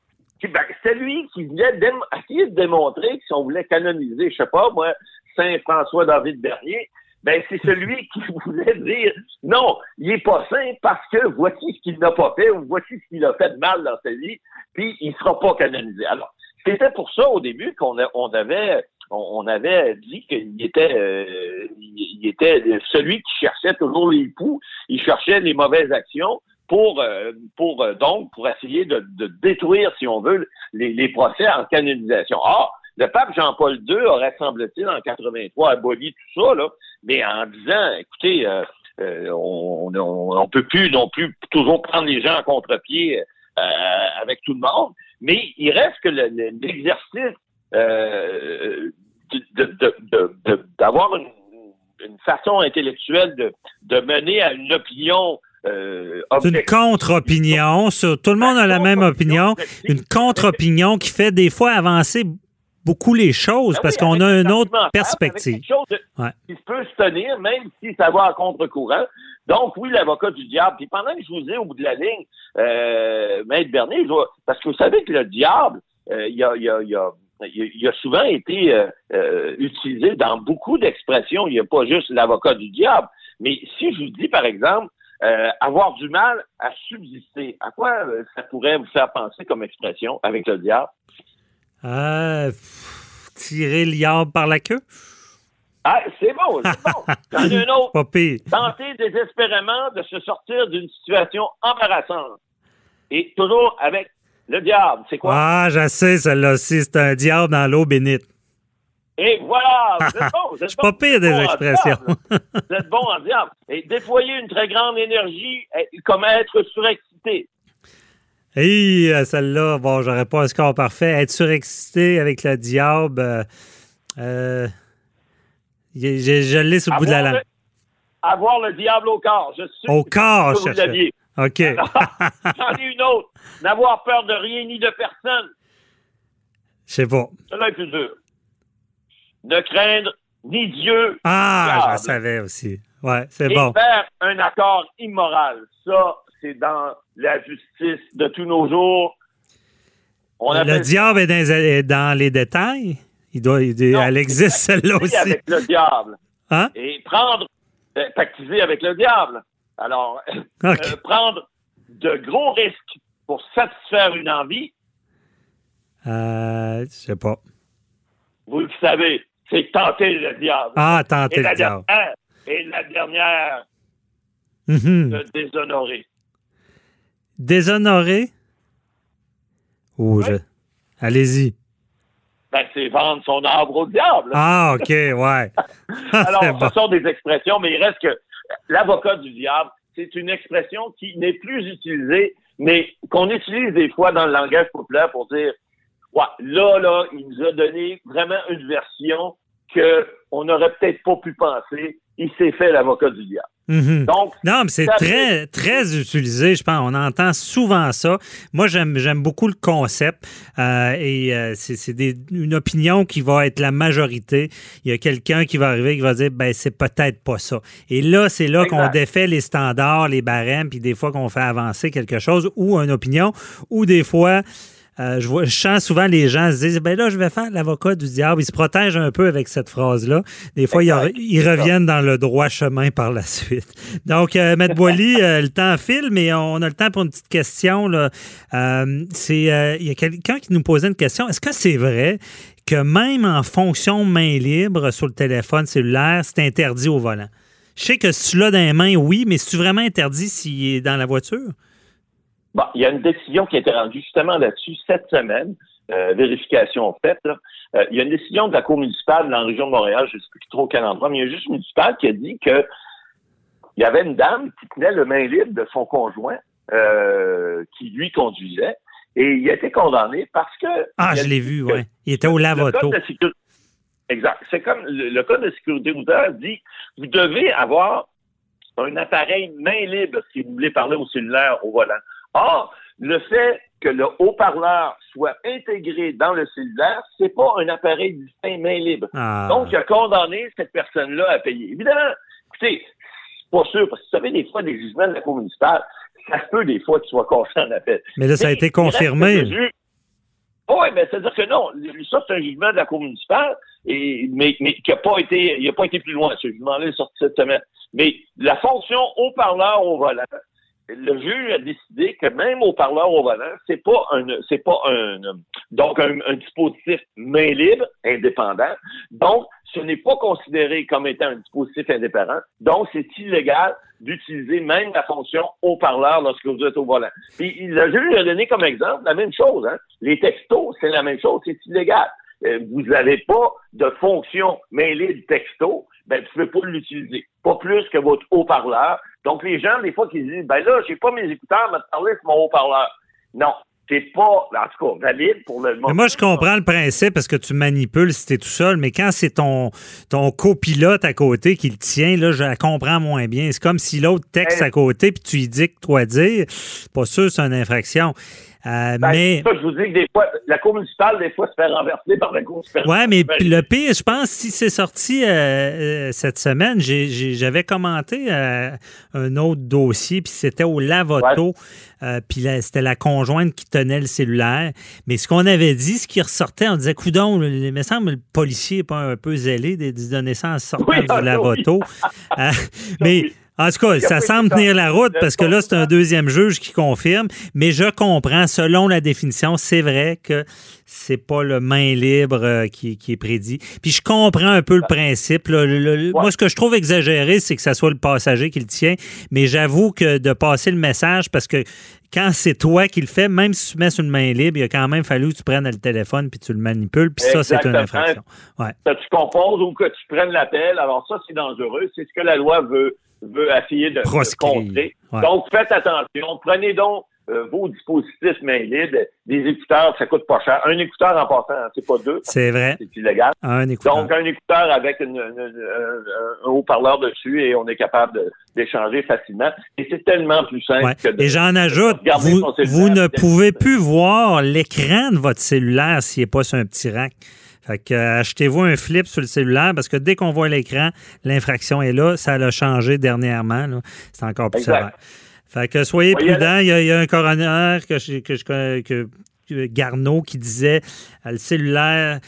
qui- ben, c'est lui qui venait dém- essayer de démontrer que si on voulait canoniser, je sais pas, moi, Saint François David Bernier, ben c'est celui [laughs] qui voulait dire non, il est pas saint parce que voici ce qu'il n'a pas fait ou voici ce qu'il a fait de mal dans sa vie, puis il sera pas canonisé. Alors, c'était pour ça au début qu'on avait on, avait dit qu'il était euh, il, était celui qui cherchait toujours les poux, il cherchait les mauvaises actions pour euh, pour euh, donc pour essayer de, de détruire, si on veut, les, les procès en canonisation. Or, le pape Jean-Paul II aurait, semble-t-il, en 83 aboli tout ça, là, mais en disant, écoutez, euh, euh, on, on, on peut plus non plus toujours prendre les gens en contre-pied avec tout le monde, mais il reste que le- le- l'exercice euh, de- de- de- de- de- d'avoir une, une façon intellectuelle de, de mener à une opinion euh, C'est une contre-opinion. Tout le monde a la même opinion. Une contre-opinion qui fait des fois avancer beaucoup les choses Ben parce oui, qu'on a une autre perspective. avec quelque chose de- Ouais. qui peut se tenir, même si ça va à contre-courant. Donc, oui, l'avocat du diable. Puis pendant que je vous ai au bout de la ligne, euh, Maître Bernier, je vois- parce que vous savez que le diable, euh, il a, il y, a, il y, a, il a souvent été euh, euh, utilisé dans beaucoup d'expressions. Il n'y a pas juste l'avocat du diable. Mais si je vous dis, par exemple, euh, avoir du mal à subsister, à quoi euh, ça pourrait vous faire penser comme expression avec le diable? Ah, pff, tirer diable par la queue? Ah, c'est bon, c'est bon. [laughs] Ai un autre. Pas pire. tenter désespérément de se sortir d'une situation embarrassante. Et toujours avec le diable. C'est quoi? Ah, je sais, celle-là aussi, c'est un diable dans l'eau bénite. Et voilà! Vous êtes [laughs] bon, vous Je êtes suis pas bon. pire des bon expressions. Vous êtes bon en diable. Et déployer une très grande énergie eh, comme être surexcité. Hey, euh, celle-là, bon, j'aurais pas un score parfait. Être surexcité avec le diable, euh, euh, je, je l'ai sur le bout de la langue. le, avoir le diable au corps. Je suis Au corps, je vous. OK. [laughs] J'en ai une autre. N'avoir peur de rien ni de personne. Je sais pas. Cela est plus dur. Ne craindre ni Dieu Ah, je savais aussi. Ouais, c'est et bon. faire un accord immoral. Ça, c'est dans la justice de tous nos jours. On Le appelle diable est dans, les- est dans les détails? Il doit, il- Non, elle existe, celle-là aussi. avec le diable. Hein? Et prendre, euh, pactiser avec le diable. Alors, [laughs] euh, prendre de gros risques pour satisfaire une envie, Euh, je sais pas. vous le savez, c'est tenter le diable. Ah, tenter et, le diable. dernière, et la dernière, Mhm. de déshonorer. Déshonoré? Je... Allez-y. Ben, c'est vendre son arbre au diable. Ah, OK, ouais. [laughs] [laughs] Alors, bon. ce sont des expressions, mais il reste que l'avocat du diable, c'est une expression qui n'est plus utilisée, mais qu'on utilise des fois dans le langage populaire pour dire, ouais, là, là, il nous a donné vraiment une version que on n'aurait peut-être pas pu penser. Il s'est fait l'avocat du diable. Mhm. Donc, Non, mais c'est très, très utilisé, je pense. On entend souvent ça. Moi, j'aime, beaucoup le concept euh, et euh, c'est, une opinion qui va être la majorité. Il y a quelqu'un qui va arriver qui va dire, ben c'est peut-être pas ça. Et là, c'est là qu'on défait les standards, les barèmes, puis des fois qu'on fait avancer quelque chose ou une opinion, ou des fois. Euh, je, vois, je sens souvent les gens se disent ben là je vais faire l'avocat du diable. Ils se protègent un peu avec cette phrase là. Des fois ils, reviennent dans le droit chemin par la suite. Donc euh, Maître Boily, [laughs] euh, le temps file, mais on a le temps pour une petite question là. Euh, c'est il y a quelqu'un qui nous posait une question. Est-ce que c'est vrai que même en fonction main libre sur le téléphone cellulaire, c'est interdit au volant? Je sais que si tu l'as dans les mains, oui, mais c'est-tu vraiment interdit s'il est dans la voiture? Bon, il y a une décision qui a été rendue justement là-dessus cette semaine, euh, vérification faite. là. Euh, il y a une décision de la Cour municipale dans la région de Montréal, je ne sais plus trop quel endroit, mais il y a juste une municipale qui a dit que il y avait une dame qui tenait le main libre de son conjoint euh, qui lui conduisait et il a été condamné parce que Ah, je l'ai vu, oui. Il était au lavoto. sécurité- Exact. C'est comme le, le code de sécurité routière dit vous devez avoir un appareil main libre si vous voulez parler au cellulaire au volant. Or, le fait que le haut-parleur soit intégré dans le cellulaire, c'est pas un appareil distinct main libre. Ah. Donc, il a condamné cette personne-là à payer. Évidemment, écoutez, c'est pas sûr, parce que vous savez, des fois, des jugements de la Cour municipale, ça se peut des fois qu'ils soient confiants en appel. Mais là, ça a été confirmé. juge- oui, mais c'est-à-dire que non, ça, c'est un jugement de la Cour municipale, et, mais, mais qui n'a pas été, il n'a pas été plus loin. Ce jugement-là est sorti cette semaine. Mais la fonction haut-parleur au volant, le juge a décidé que même haut-parleur au volant, c'est pas un, c'est pas un, donc un dispositif main libre, indépendant. Donc, ce n'est pas considéré comme étant un dispositif indépendant. Donc, c'est illégal d'utiliser même la fonction haut-parleur lorsque vous êtes au volant. Puis, le juge a donné comme exemple la même chose. Hein? Les textos, c'est la même chose, c'est illégal. Euh, vous n'avez pas de fonction main libre texto, ben, vous ne pouvez pas l'utiliser. Pas plus que votre haut-parleur. Donc, les gens, des fois, qui disent, ben là, j'ai pas mes écouteurs, mais parler sur mon haut-parleur. Non. C'est pas, en tout cas, valide pour le moment. Moi, je comprends le principe parce que tu manipules si tu es tout seul, mais quand c'est ton, ton copilote à côté qui le tient, là, je la comprends moins bien. C'est comme si l'autre texte à côté, puis tu lui dis que toi dire. Pas sûr, c'est une infraction. Euh, Ben, mais. ça, je vous dis que des fois, la cour municipale, des fois, se fait renverser par la cour supérieure. Ouais, mais puis le pire, je pense, si c'est sorti euh, euh, cette semaine, j'avais commenté euh, un autre dossier, puis c'était au Lavoto, puis c'était la conjointe qui tenait le cellulaire. Mais ce qu'on avait dit, ce qui ressortait, on disait, coudon, il me semble que le policier n'est pas un peu zélé de, de donner ça en sortant Oui, du ah, Lavoto. [laughs] Euh, mais oui. En tout cas, ça semble tenir la route parce que là, c'est un deuxième juge qui confirme. Mais je comprends, selon la définition, c'est vrai que c'est pas le main libre euh, qui, qui est prédit. Puis je comprends un peu le principe. là. Le- le- Moi, ce que je trouve exagéré, c'est que ça soit le passager qui le tient. Mais j'avoue que de passer le message, parce que quand c'est toi qui le fais, même si tu mets sur une main libre, il a quand même fallu que tu prennes le téléphone puis tu le manipules. Puis ça, c'est une infraction. Ouais. que tu composes ou que tu prennes l'appel. Alors ça, c'est dangereux. C'est ce que la loi veut, veut essayer de, de Proscrire. contrer. Ouais. Donc, faites attention. Prenez donc euh, vos dispositifs main libres. Des écouteurs, ça coûte pas cher. Un écouteur en passant, hein, c'est pas deux. C'est vrai. C'est illégal. Un écouteur. Donc, un écouteur avec une- une- un- un haut-parleur dessus et on est capable d'échanger facilement. Et c'est tellement plus simple Ouais. que de... Et j'en ajoute, vous, vous ne pouvez plus voir l'écran de votre cellulaire s'il n'est pas sur un petit rack. Fait que euh, achetez-vous un flip sur le cellulaire parce que dès qu'on voit l'écran, l'infraction est là. Ça l'a changé dernièrement. là. C'est encore plus Exact. sévère. Fait que soyez Voyez, prudents. Il y, a, il y a un coroner que je, que je, que Garneau qui disait le cellulaire,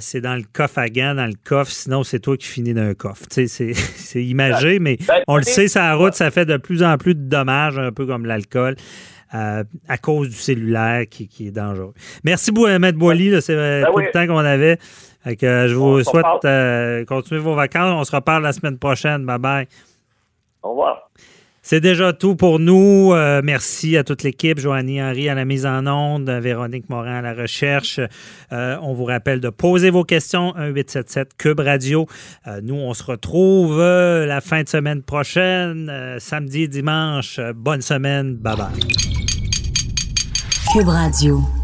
c'est dans le coffre à gants, dans le coffre, sinon c'est toi qui finis dans un coffre. [laughs] C'est imagé, mais Ben, on le sait, ça route, ça fait de plus en plus de dommages, un peu comme l'alcool. À cause du cellulaire qui, qui, est dangereux. Merci beaucoup, Maître Boily. C'est Ben tout oui. le temps qu'on avait. Je vous souhaite euh, continuer vos vacances. On se reparle la semaine prochaine. Bye bye. Au revoir. C'est déjà tout pour nous. Euh, merci à toute l'équipe. Joanie Henry à la mise en onde, Véronique Morin à la recherche. Euh, on vous rappelle de poser vos questions. 1-877 Cube Radio. Euh, nous, on se retrouve euh, la fin de semaine prochaine, euh, samedi et dimanche. Euh, bonne semaine. Bye bye. Cube Radio.